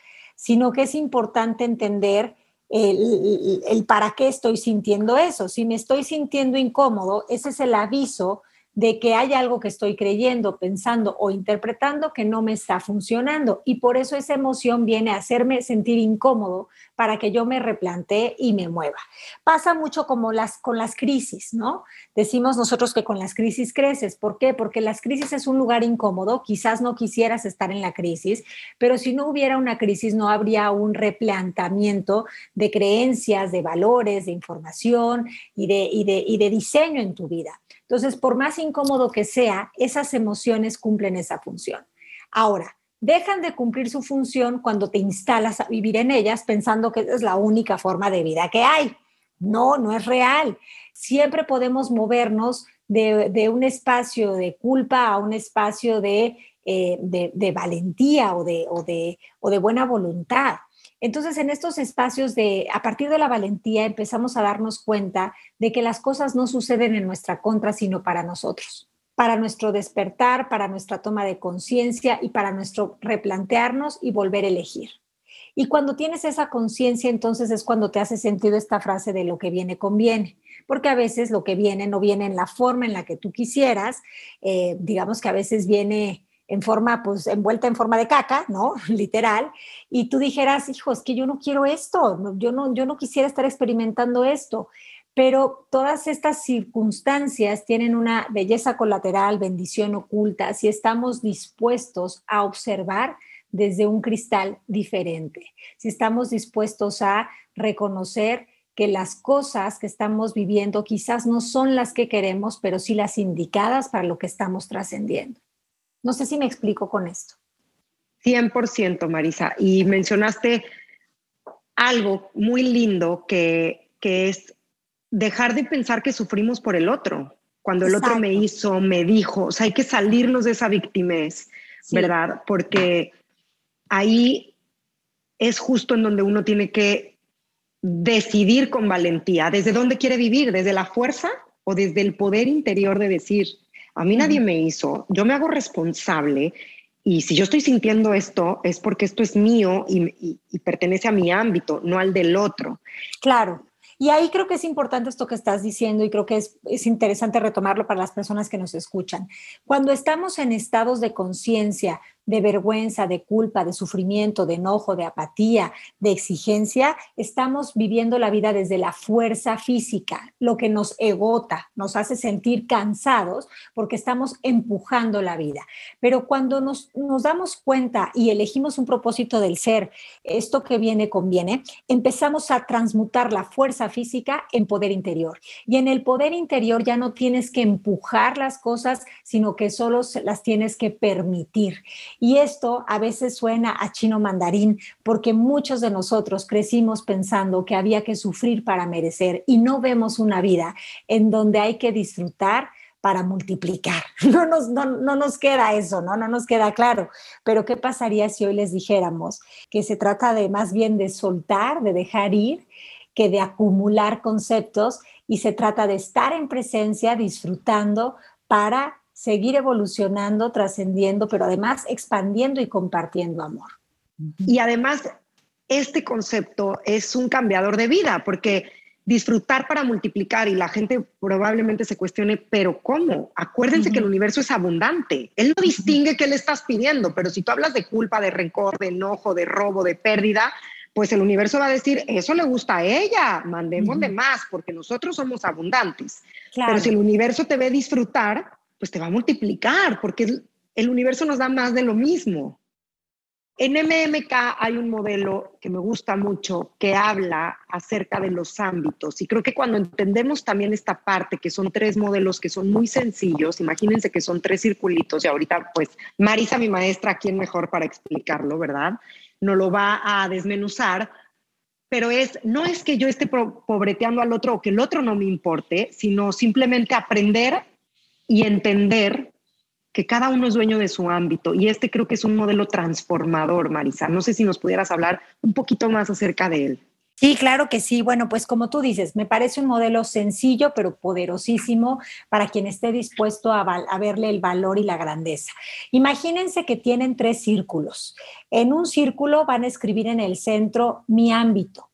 sino que es importante entender el, para qué estoy sintiendo eso. Si me estoy sintiendo incómodo, ese es el aviso de que hay algo que estoy creyendo, pensando o interpretando que no me está funcionando. Y por eso esa emoción viene a hacerme sentir incómodo para que yo me replantee y me mueva. Pasa mucho como las, con las crisis, ¿no? Decimos nosotros que con las crisis creces. ¿Por qué? Porque las crisis es un lugar incómodo. Quizás no quisieras estar en la crisis, pero si no hubiera una crisis no habría un replanteamiento de creencias, de valores, de información y de, y de, y de diseño en tu vida. Entonces, por más incómodo que sea, esas emociones cumplen esa función. Ahora, dejan de cumplir su función cuando te instalas a vivir en ellas pensando que es la única forma de vida que hay. No, no es real. Siempre podemos movernos de, un espacio de culpa a un espacio de, eh, valentía o de, o de buena voluntad. Entonces, en estos espacios de, a partir de la valentía, empezamos a darnos cuenta de que las cosas no suceden en nuestra contra, sino para nosotros, para nuestro despertar, para nuestra toma de conciencia y para nuestro replantearnos y volver a elegir. Y cuando tienes esa conciencia, entonces es cuando te hace sentido esta frase de lo que viene conviene, porque a veces lo que viene no viene en la forma en la que tú quisieras, eh, digamos que a veces viene en forma, pues envuelta en forma de caca, ¿no? [laughs] Literal, y tú dijeras, hijo, es que yo no quiero esto, yo no, yo no quisiera estar experimentando esto, pero todas estas circunstancias tienen una belleza colateral, bendición oculta, si estamos dispuestos a observar desde un cristal diferente, si estamos dispuestos a reconocer que las cosas que estamos viviendo quizás no son las que queremos, pero sí las indicadas para lo que estamos trascendiendo. No sé si me explico con esto. 100%, Marisa. Y mencionaste algo muy lindo que, es dejar de pensar que sufrimos por el otro. Cuando el otro me hizo, me dijo, o sea, hay que salirnos de esa victimez, ¿verdad? Porque ahí es justo en donde uno tiene que decidir con valentía, desde dónde quiere vivir, desde la fuerza o desde el poder interior de decir, a mí nadie me hizo, yo me hago responsable y si yo estoy sintiendo esto es porque esto es mío y, pertenece a mi ámbito, no al del otro. Claro. Y ahí creo que es importante esto que estás diciendo y creo que es, es interesante retomarlo para las personas que nos escuchan. Cuando estamos en estados de conciencia de vergüenza, de culpa, de sufrimiento, de enojo, de apatía, de exigencia, estamos viviendo la vida desde la fuerza física, lo que nos egota, nos hace sentir cansados porque estamos empujando la vida. Pero cuando nos, damos cuenta y elegimos un propósito del ser, esto que viene conviene, empezamos a transmutar la fuerza física en poder interior. Y en el poder interior ya no tienes que empujar las cosas, sino que solo las tienes que permitir. Y esto a veces suena a chino mandarín porque muchos de nosotros crecimos pensando que había que sufrir para merecer y no vemos una vida en donde hay que disfrutar para multiplicar. [laughs] No nos, no, nos queda eso, ¿no? No nos queda claro. Pero ¿qué pasaría si hoy les dijéramos que se trata de más bien de soltar, de dejar ir, que de acumular conceptos y se trata de estar en presencia, disfrutando para seguir evolucionando, trascendiendo, pero además expandiendo y compartiendo amor. Y además, este concepto es un cambiador de vida, porque disfrutar para multiplicar y la gente probablemente se cuestione, pero ¿cómo? Acuérdense que el universo es abundante. Él no distingue qué le estás pidiendo, pero si tú hablas de culpa, de rencor, de enojo, de robo, de pérdida, pues el universo va a decir, eso le gusta a ella, mandémosle más, porque nosotros somos abundantes. Pero si el universo te ve disfrutar, pues te va a multiplicar, porque el universo nos da más de lo mismo. En MMK hay un modelo que me gusta mucho que habla acerca de los ámbitos y creo que cuando entendemos también esta parte, que son tres modelos que son muy sencillos, imagínense que son tres circulitos y ahorita pues Marisa, mi maestra, ¿quién mejor para explicarlo, verdad? No lo va a desmenuzar, pero es, no es que yo esté pobreteando al otro o que el otro no me importe, sino simplemente aprender y entender que cada uno es dueño de su ámbito. Y este creo que es un modelo transformador, Marisa. No sé si nos pudieras hablar un poquito más acerca de él. Sí, claro que sí. Bueno, pues como tú dices, me parece un modelo sencillo pero poderosísimo para quien esté dispuesto a, verle el valor y la grandeza. Imagínense que tienen tres círculos. En un círculo van a escribir en el centro mi ámbito.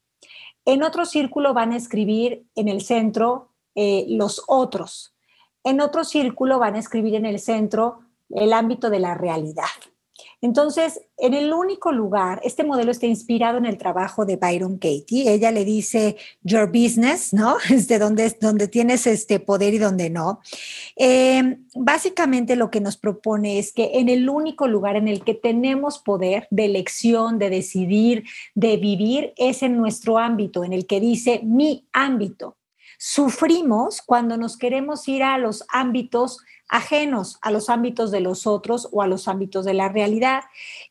En otro círculo van a escribir en el centro eh, los otros. En otro círculo van a escribir en el centro el ámbito de la realidad. Entonces, en el único lugar, este modelo está inspirado en el trabajo de Byron Katie. Ella le dice your business, ¿no? [laughs] Es de donde, donde tienes este poder y donde no. Eh, básicamente lo que nos propone es que en el único lugar en el que tenemos poder de elección, de decidir, de vivir, es en nuestro ámbito, en el que dice mi ámbito. Sufrimos cuando nos queremos ir a los ámbitos ajenos a los ámbitos de los otros o a los ámbitos de la realidad.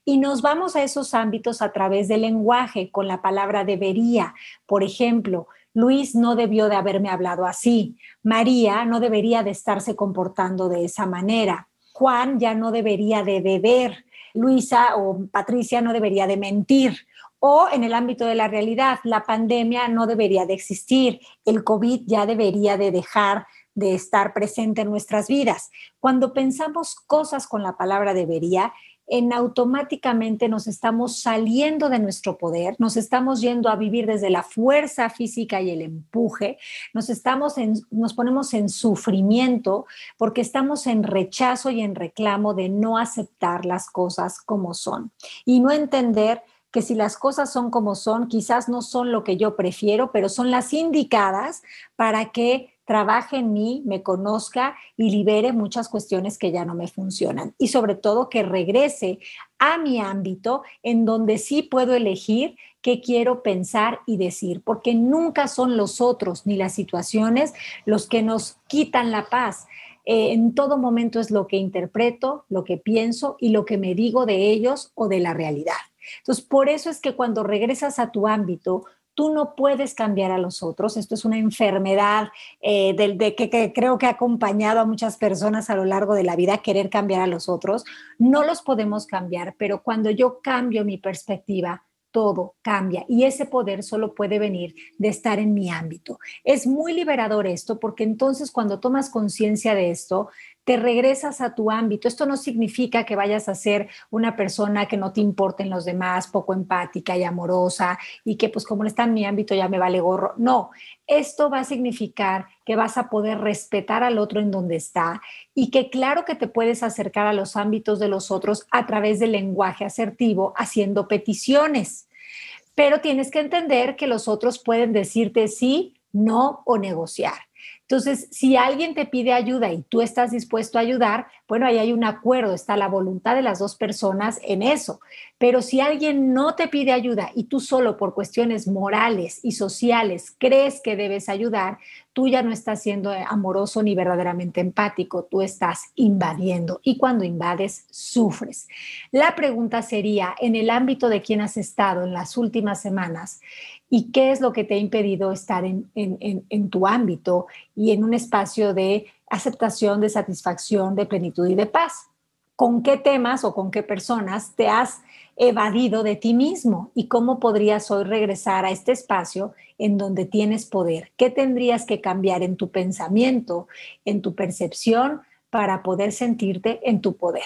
Y nos vamos a esos ámbitos a través del lenguaje, con la palabra debería. Por ejemplo, Luis no debió de haberme hablado así. María no debería de estarse comportando de esa manera. Juan ya no debería de beber. Luisa o Patricia no debería de mentir. O en el ámbito de la realidad, la pandemia no debería de existir. El COVID ya debería de dejar de estar presente en nuestras vidas. Cuando pensamos cosas con la palabra debería, en automáticamente nos estamos saliendo de nuestro poder, nos estamos yendo a vivir desde la fuerza física y el empuje, nos estamos en, nos ponemos en sufrimiento porque estamos en rechazo y en reclamo de no aceptar las cosas como son y no entender que si las cosas son como son, quizás no son lo que yo prefiero, pero son las indicadas para que trabaje en mí, me conozca y libere muchas cuestiones que ya no me funcionan. Y sobre todo que regrese a mi ámbito en donde sí puedo elegir qué quiero pensar y decir, porque nunca son los otros ni las situaciones los que nos quitan la paz. Eh, en todo momento es lo que interpreto, lo que pienso y lo que me digo de ellos o de la realidad. Entonces, por eso es que cuando regresas a tu ámbito, tú no puedes cambiar a los otros. Esto es una enfermedad eh, de, que, que, creo que ha acompañado a muchas personas a lo largo de la vida, querer cambiar a los otros. No los podemos cambiar, pero cuando yo cambio mi perspectiva, todo cambia y ese poder solo puede venir de estar en mi ámbito. Es muy liberador esto porque entonces cuando tomas conciencia de esto, te regresas a tu ámbito. Esto no significa que vayas a ser una persona que no te importen los demás, poco empática y amorosa y que pues como no está en mi ámbito ya me vale gorro. No, esto va a significar que vas a poder respetar al otro en donde está y que claro que te puedes acercar a los ámbitos de los otros a través del lenguaje asertivo haciendo peticiones. Pero tienes que entender que los otros pueden decirte sí, no o negociar. Entonces, si alguien te pide ayuda y tú estás dispuesto a ayudar, bueno, ahí hay un acuerdo, está la voluntad de las dos personas en eso. Pero si alguien no te pide ayuda y tú solo por cuestiones morales y sociales crees que debes ayudar, tú ya no estás siendo amoroso ni verdaderamente empático, tú estás invadiendo y cuando invades, sufres. La pregunta sería, en el ámbito de quién has estado en las últimas semanas, y qué es lo que te ha impedido estar en, en, tu ámbito y en un espacio de aceptación, de satisfacción, de plenitud y de paz. ¿Con qué temas o con qué personas te has evadido de ti mismo y cómo podrías hoy regresar a este espacio en donde tienes poder? ¿Qué tendrías que cambiar en tu pensamiento, en tu percepción para poder sentirte en tu poder?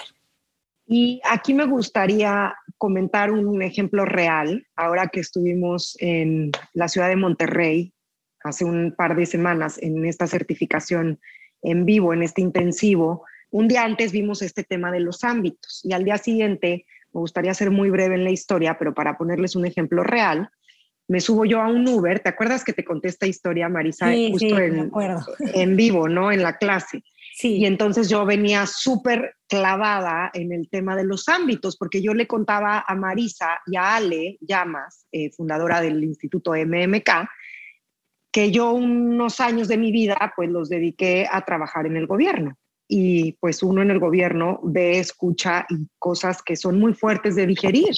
Y aquí me gustaría comentar un ejemplo real. Ahora que estuvimos en la ciudad de Monterrey hace un par de semanas en esta certificación en vivo, en este intensivo, un día antes vimos este tema de los ámbitos y al día siguiente, me gustaría ser muy breve en la historia, pero para ponerles un ejemplo real, me subo yo a un Uber. ¿Te acuerdas que te conté esta historia, Marisa? Sí, justo sí, en, en vivo, ¿no? En la clase. Sí. Y entonces yo venía súper clavada en el tema de los ámbitos, porque yo le contaba a Marisa y a Ale Llamas, eh, fundadora del Instituto MMK, que yo unos años de mi vida pues los dediqué a trabajar en el gobierno. Y pues uno en el gobierno ve, escucha y cosas que son muy fuertes de digerir.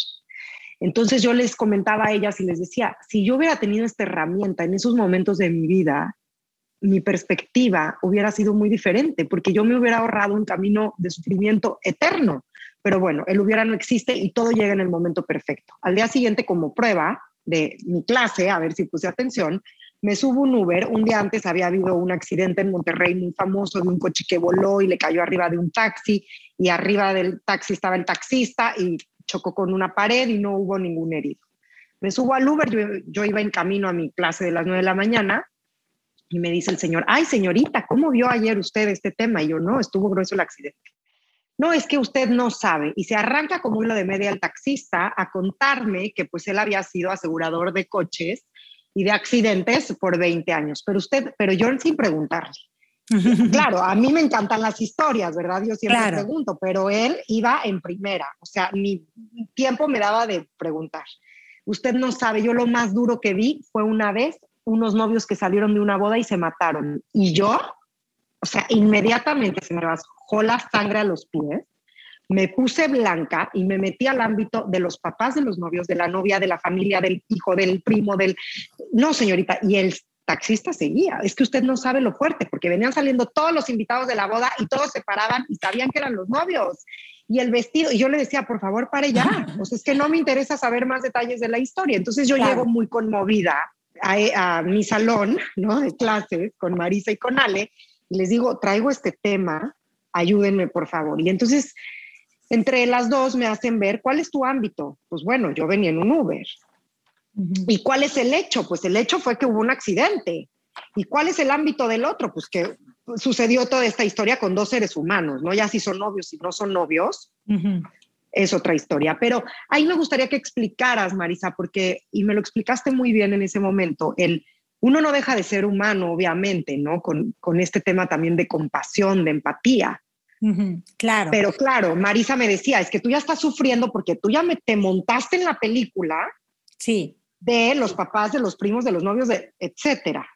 Entonces yo les comentaba a ellas y les decía, si yo hubiera tenido esta herramienta en esos momentos de mi vida, mi perspectiva hubiera sido muy diferente, porque yo me hubiera ahorrado un camino de sufrimiento eterno. Pero bueno, el hubiera no existe y todo llega en el momento perfecto. Al día siguiente, como prueba, de mi clase, a ver si puse atención, me subo un Uber, un día antes había habido un accidente en Monterrey muy famoso de un coche que voló y le cayó arriba de un taxi y arriba del taxi estaba el taxista y chocó con una pared y no hubo ningún herido. Me subo al Uber, yo, iba en camino a mi clase de las 9 de la mañana y me dice el señor, ay señorita, ¿cómo vio ayer usted este tema? Y yo, no, estuvo grueso el accidente. No, es que usted no sabe. Y se arranca como hilo de media el taxista a contarme que pues él había sido asegurador de coches y de accidentes por 20 años, pero usted, pero yo sin preguntarle. [laughs] claro, a mí me encantan las historias, ¿verdad? Yo siempre pregunto, pero él iba en primera, o sea, mi tiempo me daba de preguntar. Usted no sabe, yo lo más duro que vi fue una vez unos novios que salieron de una boda y se mataron. Y yo, o sea, inmediatamente se me bajó la sangre a los pies me puse blanca y me metí al ámbito de los papás de los novios, de la novia, de la familia, del hijo, del primo, del... No, señorita, y el taxista seguía. Es que usted no sabe lo fuerte, porque venían saliendo todos los invitados de la boda y todos se paraban y sabían que eran los novios. Y el vestido, y yo le decía, por favor, pare ya. Pues es que no me interesa saber más detalles de la historia. Entonces yo llego muy conmovida a, a mi salón, ¿no? De clases con Marisa y con Ale, y les digo, traigo este tema, ayúdenme, por favor. Y entonces entre las dos me hacen ver cuál es tu ámbito. Pues bueno, yo venía en un Uber. ¿Y cuál es el hecho? Pues el hecho fue que hubo un accidente. ¿Y cuál es el ámbito del otro? Pues que sucedió toda esta historia con dos seres humanos, ¿no? Ya si son novios, si no son novios, es otra historia. Pero ahí me gustaría que explicaras, Marisa, porque, y me lo explicaste muy bien en ese momento, el uno no deja de ser humano, obviamente, ¿no? Con, con este tema también de compasión, de empatía claro. Pero claro, Marisa me decía, es que tú ya estás sufriendo porque tú ya me, te montaste en la película. Sí. De los papás, de los primos, de los novios, de etcétera.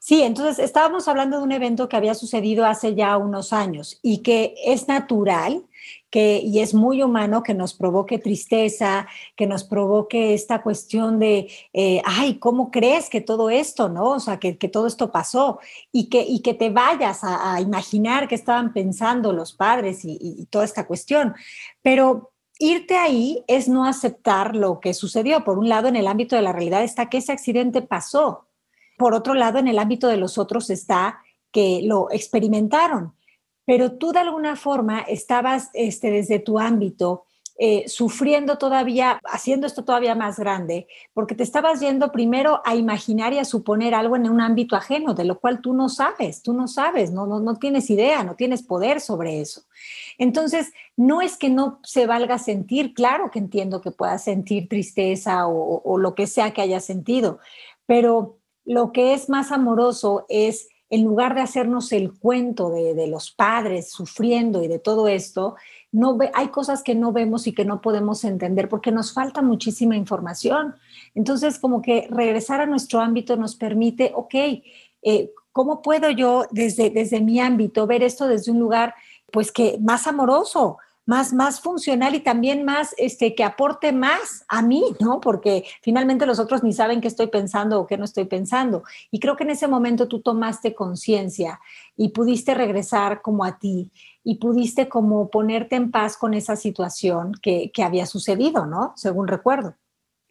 Sí, entonces estábamos hablando de un evento que había sucedido hace ya unos años y que es natural que, y es muy humano que nos provoque tristeza, que nos provoque esta cuestión de, eh, ay, ¿cómo crees que todo esto, no? O sea, que, todo esto pasó y que, y que te vayas a, imaginar qué estaban pensando los padres y toda esta cuestión. Pero irte ahí es no aceptar lo que sucedió. Por un lado, en el ámbito de la realidad está que ese accidente pasó por otro lado, en el ámbito de los otros está que lo experimentaron, pero tú de alguna forma estabas este, desde tu ámbito eh, sufriendo todavía, haciendo esto todavía más grande, porque te estabas yendo primero a imaginar y a suponer algo en un ámbito ajeno, de lo cual tú no sabes, tú no sabes, no, no, no tienes idea, no tienes poder sobre eso. Entonces, no es que no se valga sentir, claro que entiendo que puedas sentir tristeza o, o lo que sea que hayas sentido, pero lo que es más amoroso es, en lugar de hacernos el cuento de, los padres sufriendo y de todo esto, no hay cosas que no vemos y que no podemos entender porque nos falta muchísima información. Entonces, como que regresar a nuestro ámbito nos permite, ok, eh, ¿cómo puedo yo desde, desde mi ámbito ver esto desde un lugar pues que más amoroso? Más, más funcional y también más, este, que aporte más a mí, ¿no? Porque finalmente los otros ni saben qué estoy pensando o qué no estoy pensando. Y creo que en ese momento tú tomaste conciencia y pudiste regresar como a ti y pudiste como ponerte en paz con esa situación que, que había sucedido, ¿no? Según recuerdo.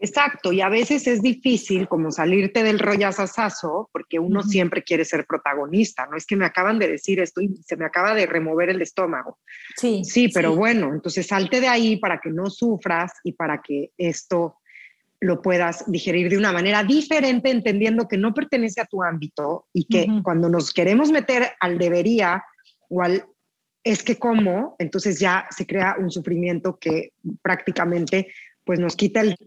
Exacto, y a veces es difícil como salirte del rollazazazo porque uno siempre quiere ser protagonista, no es que me acaban de decir esto y se me acaba de remover el estómago. Sí. Sí, pero bueno, entonces salte de ahí para que no sufras y para que esto lo puedas digerir de una manera diferente, entendiendo que no pertenece a tu ámbito y que cuando nos queremos meter al debería o al es que cómo, entonces ya se crea un sufrimiento que prácticamente pues nos quita el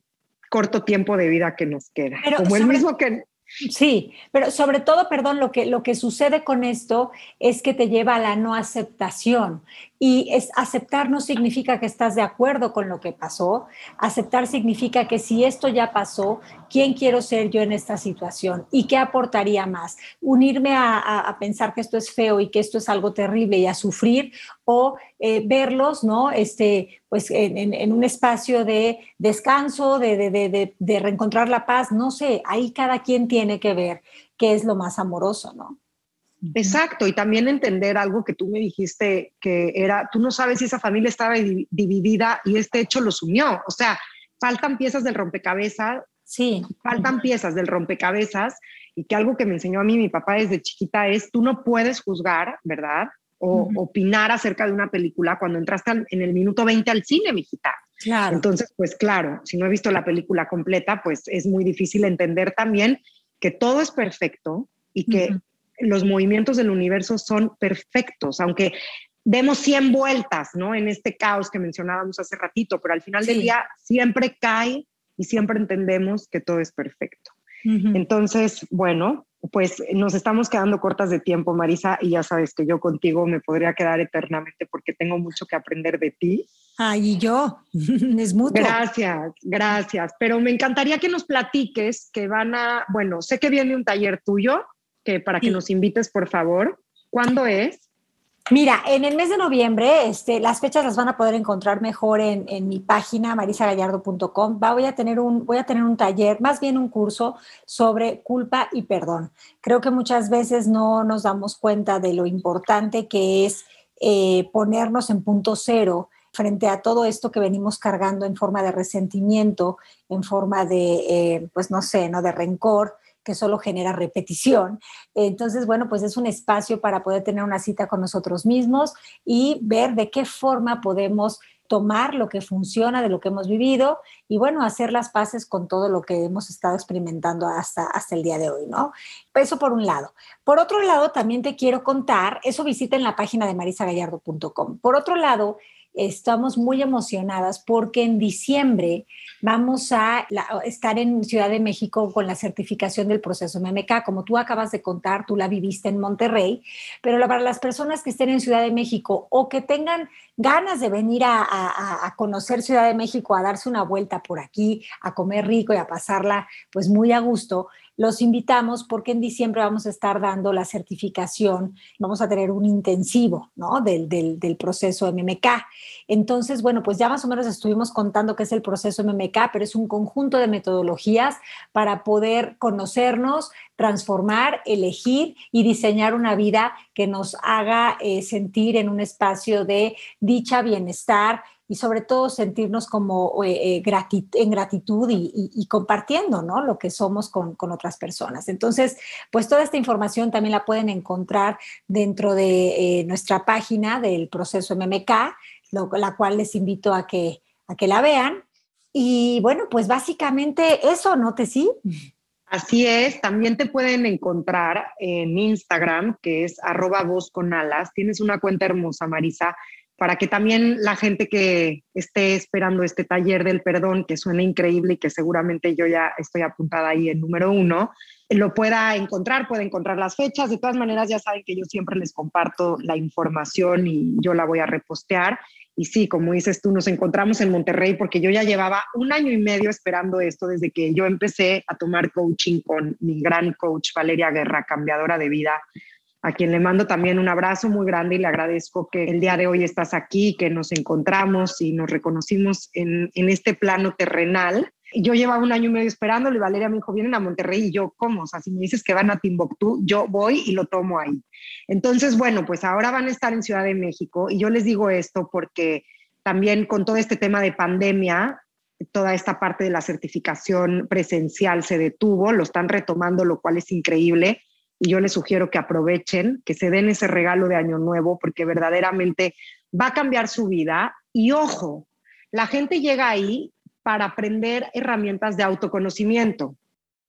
corto tiempo de vida que nos queda. Como el mismo que... Sí, pero sobre todo, perdón, lo que, lo que sucede con esto es que te lleva a la no aceptación. Y es, aceptar no significa que estás de acuerdo con lo que pasó. Aceptar significa que si esto ya pasó, ¿quién quiero ser yo en esta situación? ¿Y qué aportaría más? ¿Unirme a, pensar que esto es feo y que esto es algo terrible y a sufrir? ¿O eh, verlos, ¿no? Este, pues en, un espacio de descanso, de, reencontrar la paz, no sé, ahí cada quien tiene que ver qué es lo más amoroso, ¿no? Exacto, y también entender algo que tú me dijiste, que era, tú no sabes si esa familia estaba dividida y este hecho los unió. O sea, faltan piezas del rompecabezas Sí. Faltan piezas del rompecabezas y que algo que me enseñó a mí mi papá desde chiquita es, tú no puedes juzgar, ¿verdad? O opinar acerca de una película cuando entraste en el minuto 20 al cine, mijita. Claro. Entonces, pues claro, si no he visto la película completa, pues es muy difícil entender también que todo es perfecto y que los movimientos del universo son perfectos, aunque demos 100 vueltas, ¿no? En este caos que mencionábamos hace ratito, pero al final del día siempre cae y siempre entendemos que todo es perfecto. Entonces, bueno, pues nos estamos quedando cortas de tiempo, Marisa, y ya sabes que yo contigo me podría quedar eternamente porque tengo mucho que aprender de ti. Ay, y yo, [laughs] es mutuo. Gracias, gracias. Pero me encantaría que nos platiques que van a, bueno, sé que viene un taller tuyo, que para que nos invites, por favor. ¿Cuándo es? Mira, en el mes de noviembre, este, las fechas las van a poder encontrar mejor en, mi página marisagallardo.com. Voy a tener un, voy a tener un taller, más bien un curso sobre culpa y perdón. Creo que muchas veces no nos damos cuenta de lo importante que es eh, ponernos en punto cero frente a todo esto que venimos cargando en forma de resentimiento, en forma de, eh, pues no sé, no de rencor que solo genera repetición. Entonces, bueno, pues es un espacio para poder tener una cita con nosotros mismos y ver de qué forma podemos tomar lo que funciona de lo que hemos vivido y bueno, hacer las paces con todo lo que hemos estado experimentando hasta, hasta el día de hoy, ¿no? Eso por un lado. Por otro lado, también te quiero contar, eso visita en la página de marisagallardo.com. Por otro lado, estamos muy emocionadas porque en diciembre vamos a estar en Ciudad de México con la certificación del proceso MMK. Como tú acabas de contar, tú la viviste en Monterrey, pero para las personas que estén en Ciudad de México o que tengan ganas de venir a, conocer Ciudad de México, a darse una vuelta por aquí, a comer rico y a pasarla pues muy a gusto, los invitamos porque en diciembre vamos a estar dando la certificación, vamos a tener un intensivo ¿no? del, del, proceso MMK. Entonces, bueno, pues ya más o menos estuvimos contando qué es el proceso MMK, pero es un conjunto de metodologías para poder conocernos, transformar, elegir y diseñar una vida que nos haga eh, sentir en un espacio de dicha, bienestar y sobre todo sentirnos como eh, eh, en gratitud y, compartiendo ¿no? lo que somos con, otras personas. Entonces, pues toda esta información también la pueden encontrar dentro de nuestra página del proceso MMK, la cual les invito a que, a que la vean. Y bueno, pues básicamente eso, ¿no, te sí? Así es, también te pueden encontrar en Instagram, que es arroba voz con alas. Tienes una cuenta hermosa, Marisa, para que también la gente que esté esperando este taller del perdón, que suena increíble y que seguramente yo ya estoy apuntada ahí en número uno, lo pueda encontrar, puede encontrar las fechas. De todas maneras, ya saben que yo siempre les comparto la información y yo la voy a repostear. Y sí, como dices tú, nos encontramos en Monterrey porque yo ya llevaba un año y medio esperando esto desde que yo empecé a tomar coaching con mi gran coach Valeria Guerra, cambiadora de vida, a quien le mando también un abrazo muy grande y le agradezco que el día de hoy estás aquí, que nos encontramos y nos reconocimos en, en este plano terrenal yo llevaba un año y medio esperándolo y Valeria me dijo, vienen a Monterrey y yo, ¿cómo? O sea, si me dices que van a Timbuktu, yo voy y lo tomo ahí. Entonces, bueno, pues ahora van a estar en Ciudad de México y yo les digo esto porque también con todo este tema de pandemia, toda esta parte de la certificación presencial se detuvo, lo están retomando, lo cual es increíble. Y yo les sugiero que aprovechen, que se den ese regalo de Año Nuevo, porque verdaderamente va a cambiar su vida. Y ojo, la gente llega ahí para aprender herramientas de autoconocimiento.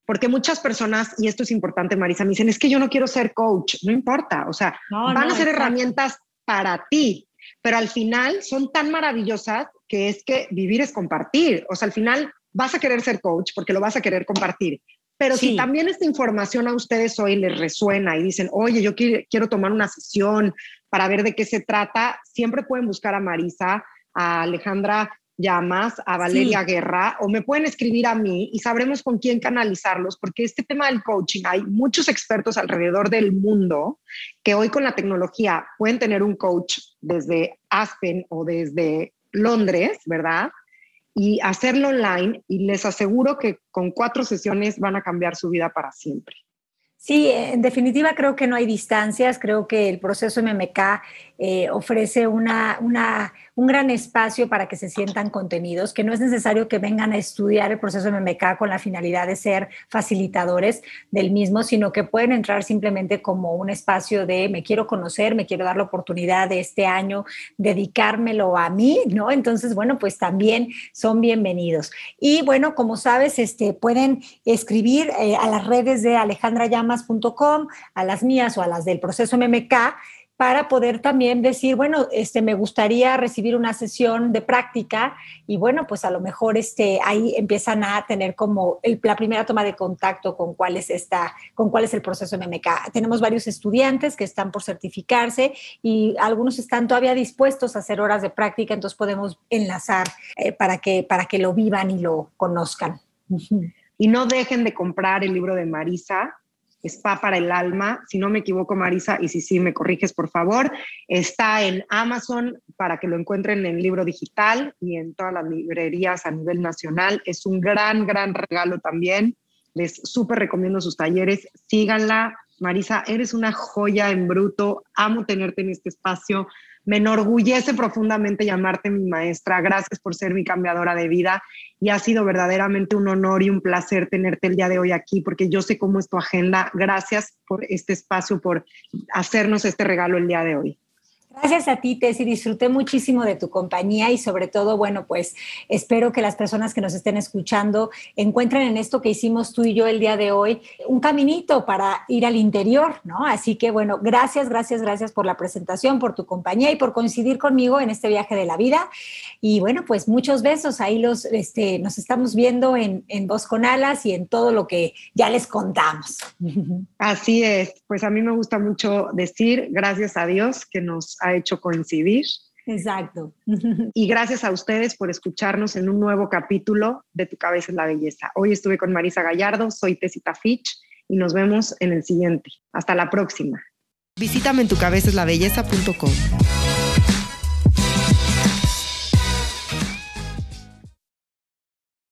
Porque muchas personas, y esto es importante, Marisa, me dicen, es que yo no quiero ser coach, no importa, o sea, van a ser herramientas para ti, pero al final son tan maravillosas que es que vivir es compartir, o sea, al final vas a querer ser coach porque lo vas a querer compartir. Pero si también esta información a ustedes hoy les resuena y dicen, oye, yo quiero tomar una sesión para ver de qué se trata, siempre pueden buscar a Marisa, a Alejandra llamas a Valeria Guerra o me pueden escribir a mí y sabremos con quién canalizarlos, porque este tema del coaching, hay muchos expertos alrededor del mundo que hoy con la tecnología pueden tener un coach desde Aspen o desde Londres, ¿verdad? Y hacerlo online y les aseguro que con cuatro sesiones van a cambiar su vida para siempre. Sí, en definitiva creo que no hay distancias, creo que el proceso MMK eh, ofrece una, un gran espacio para que se sientan contenidos, que no es necesario que vengan a estudiar el proceso MMK con la finalidad de ser facilitadores del mismo, sino que pueden entrar simplemente como un espacio de me quiero conocer, me quiero dar la oportunidad de este año dedicármelo a mí, ¿no? Entonces, bueno, pues también son bienvenidos. Y bueno, como sabes, este, pueden escribir eh, a las redes de Alejandra Llamas a las mías o a las del proceso MMK, para poder también decir, bueno, este, me gustaría recibir una sesión de práctica y bueno, pues a lo mejor este, ahí empiezan a tener como la primera toma de contacto con cuál es esta, con cuál es el proceso MMK. Tenemos varios estudiantes que están por certificarse y algunos están todavía dispuestos a hacer horas de práctica, entonces podemos enlazar eh, para, que, para que lo vivan y lo conozcan. Y no dejen de comprar el libro de Marisa, Spa para el alma, si no me equivoco Marisa, y si sí me corriges por favor, está en Amazon para que lo encuentren en libro digital y en todas las librerías a nivel nacional. Es un gran, gran regalo también. Les súper recomiendo sus talleres. Síganla. Marisa, eres una joya en bruto. Amo tenerte en este espacio. Me enorgullece profundamente llamarte mi maestra. Gracias por ser mi cambiadora de vida y ha sido verdaderamente un honor y un placer tenerte el día de hoy aquí porque yo sé cómo es tu agenda. Gracias por este espacio, por hacernos este regalo el día de hoy. Gracias a ti, Tessy. Disfruté muchísimo de tu compañía y sobre todo, bueno, pues espero que las personas que nos estén escuchando encuentren en esto que hicimos tú y yo el día de hoy un caminito para ir al interior, ¿no? Así que, bueno, gracias, gracias, gracias por la presentación, por tu compañía y por coincidir conmigo en este viaje de la vida. Y bueno, pues muchos besos. Ahí los, este, nos estamos viendo en, en Voz con Alas y en todo lo que ya les contamos. Así es. Pues a mí me gusta mucho decir gracias a Dios que nos ha hecho coincidir. Exacto. Y gracias a ustedes por escucharnos en un nuevo capítulo de Tu cabeza es la belleza. Hoy estuve con Marisa Gallardo, soy Tesita Fitch y nos vemos en el siguiente. Hasta la próxima. Visítame en tucabezaslabelleza.com.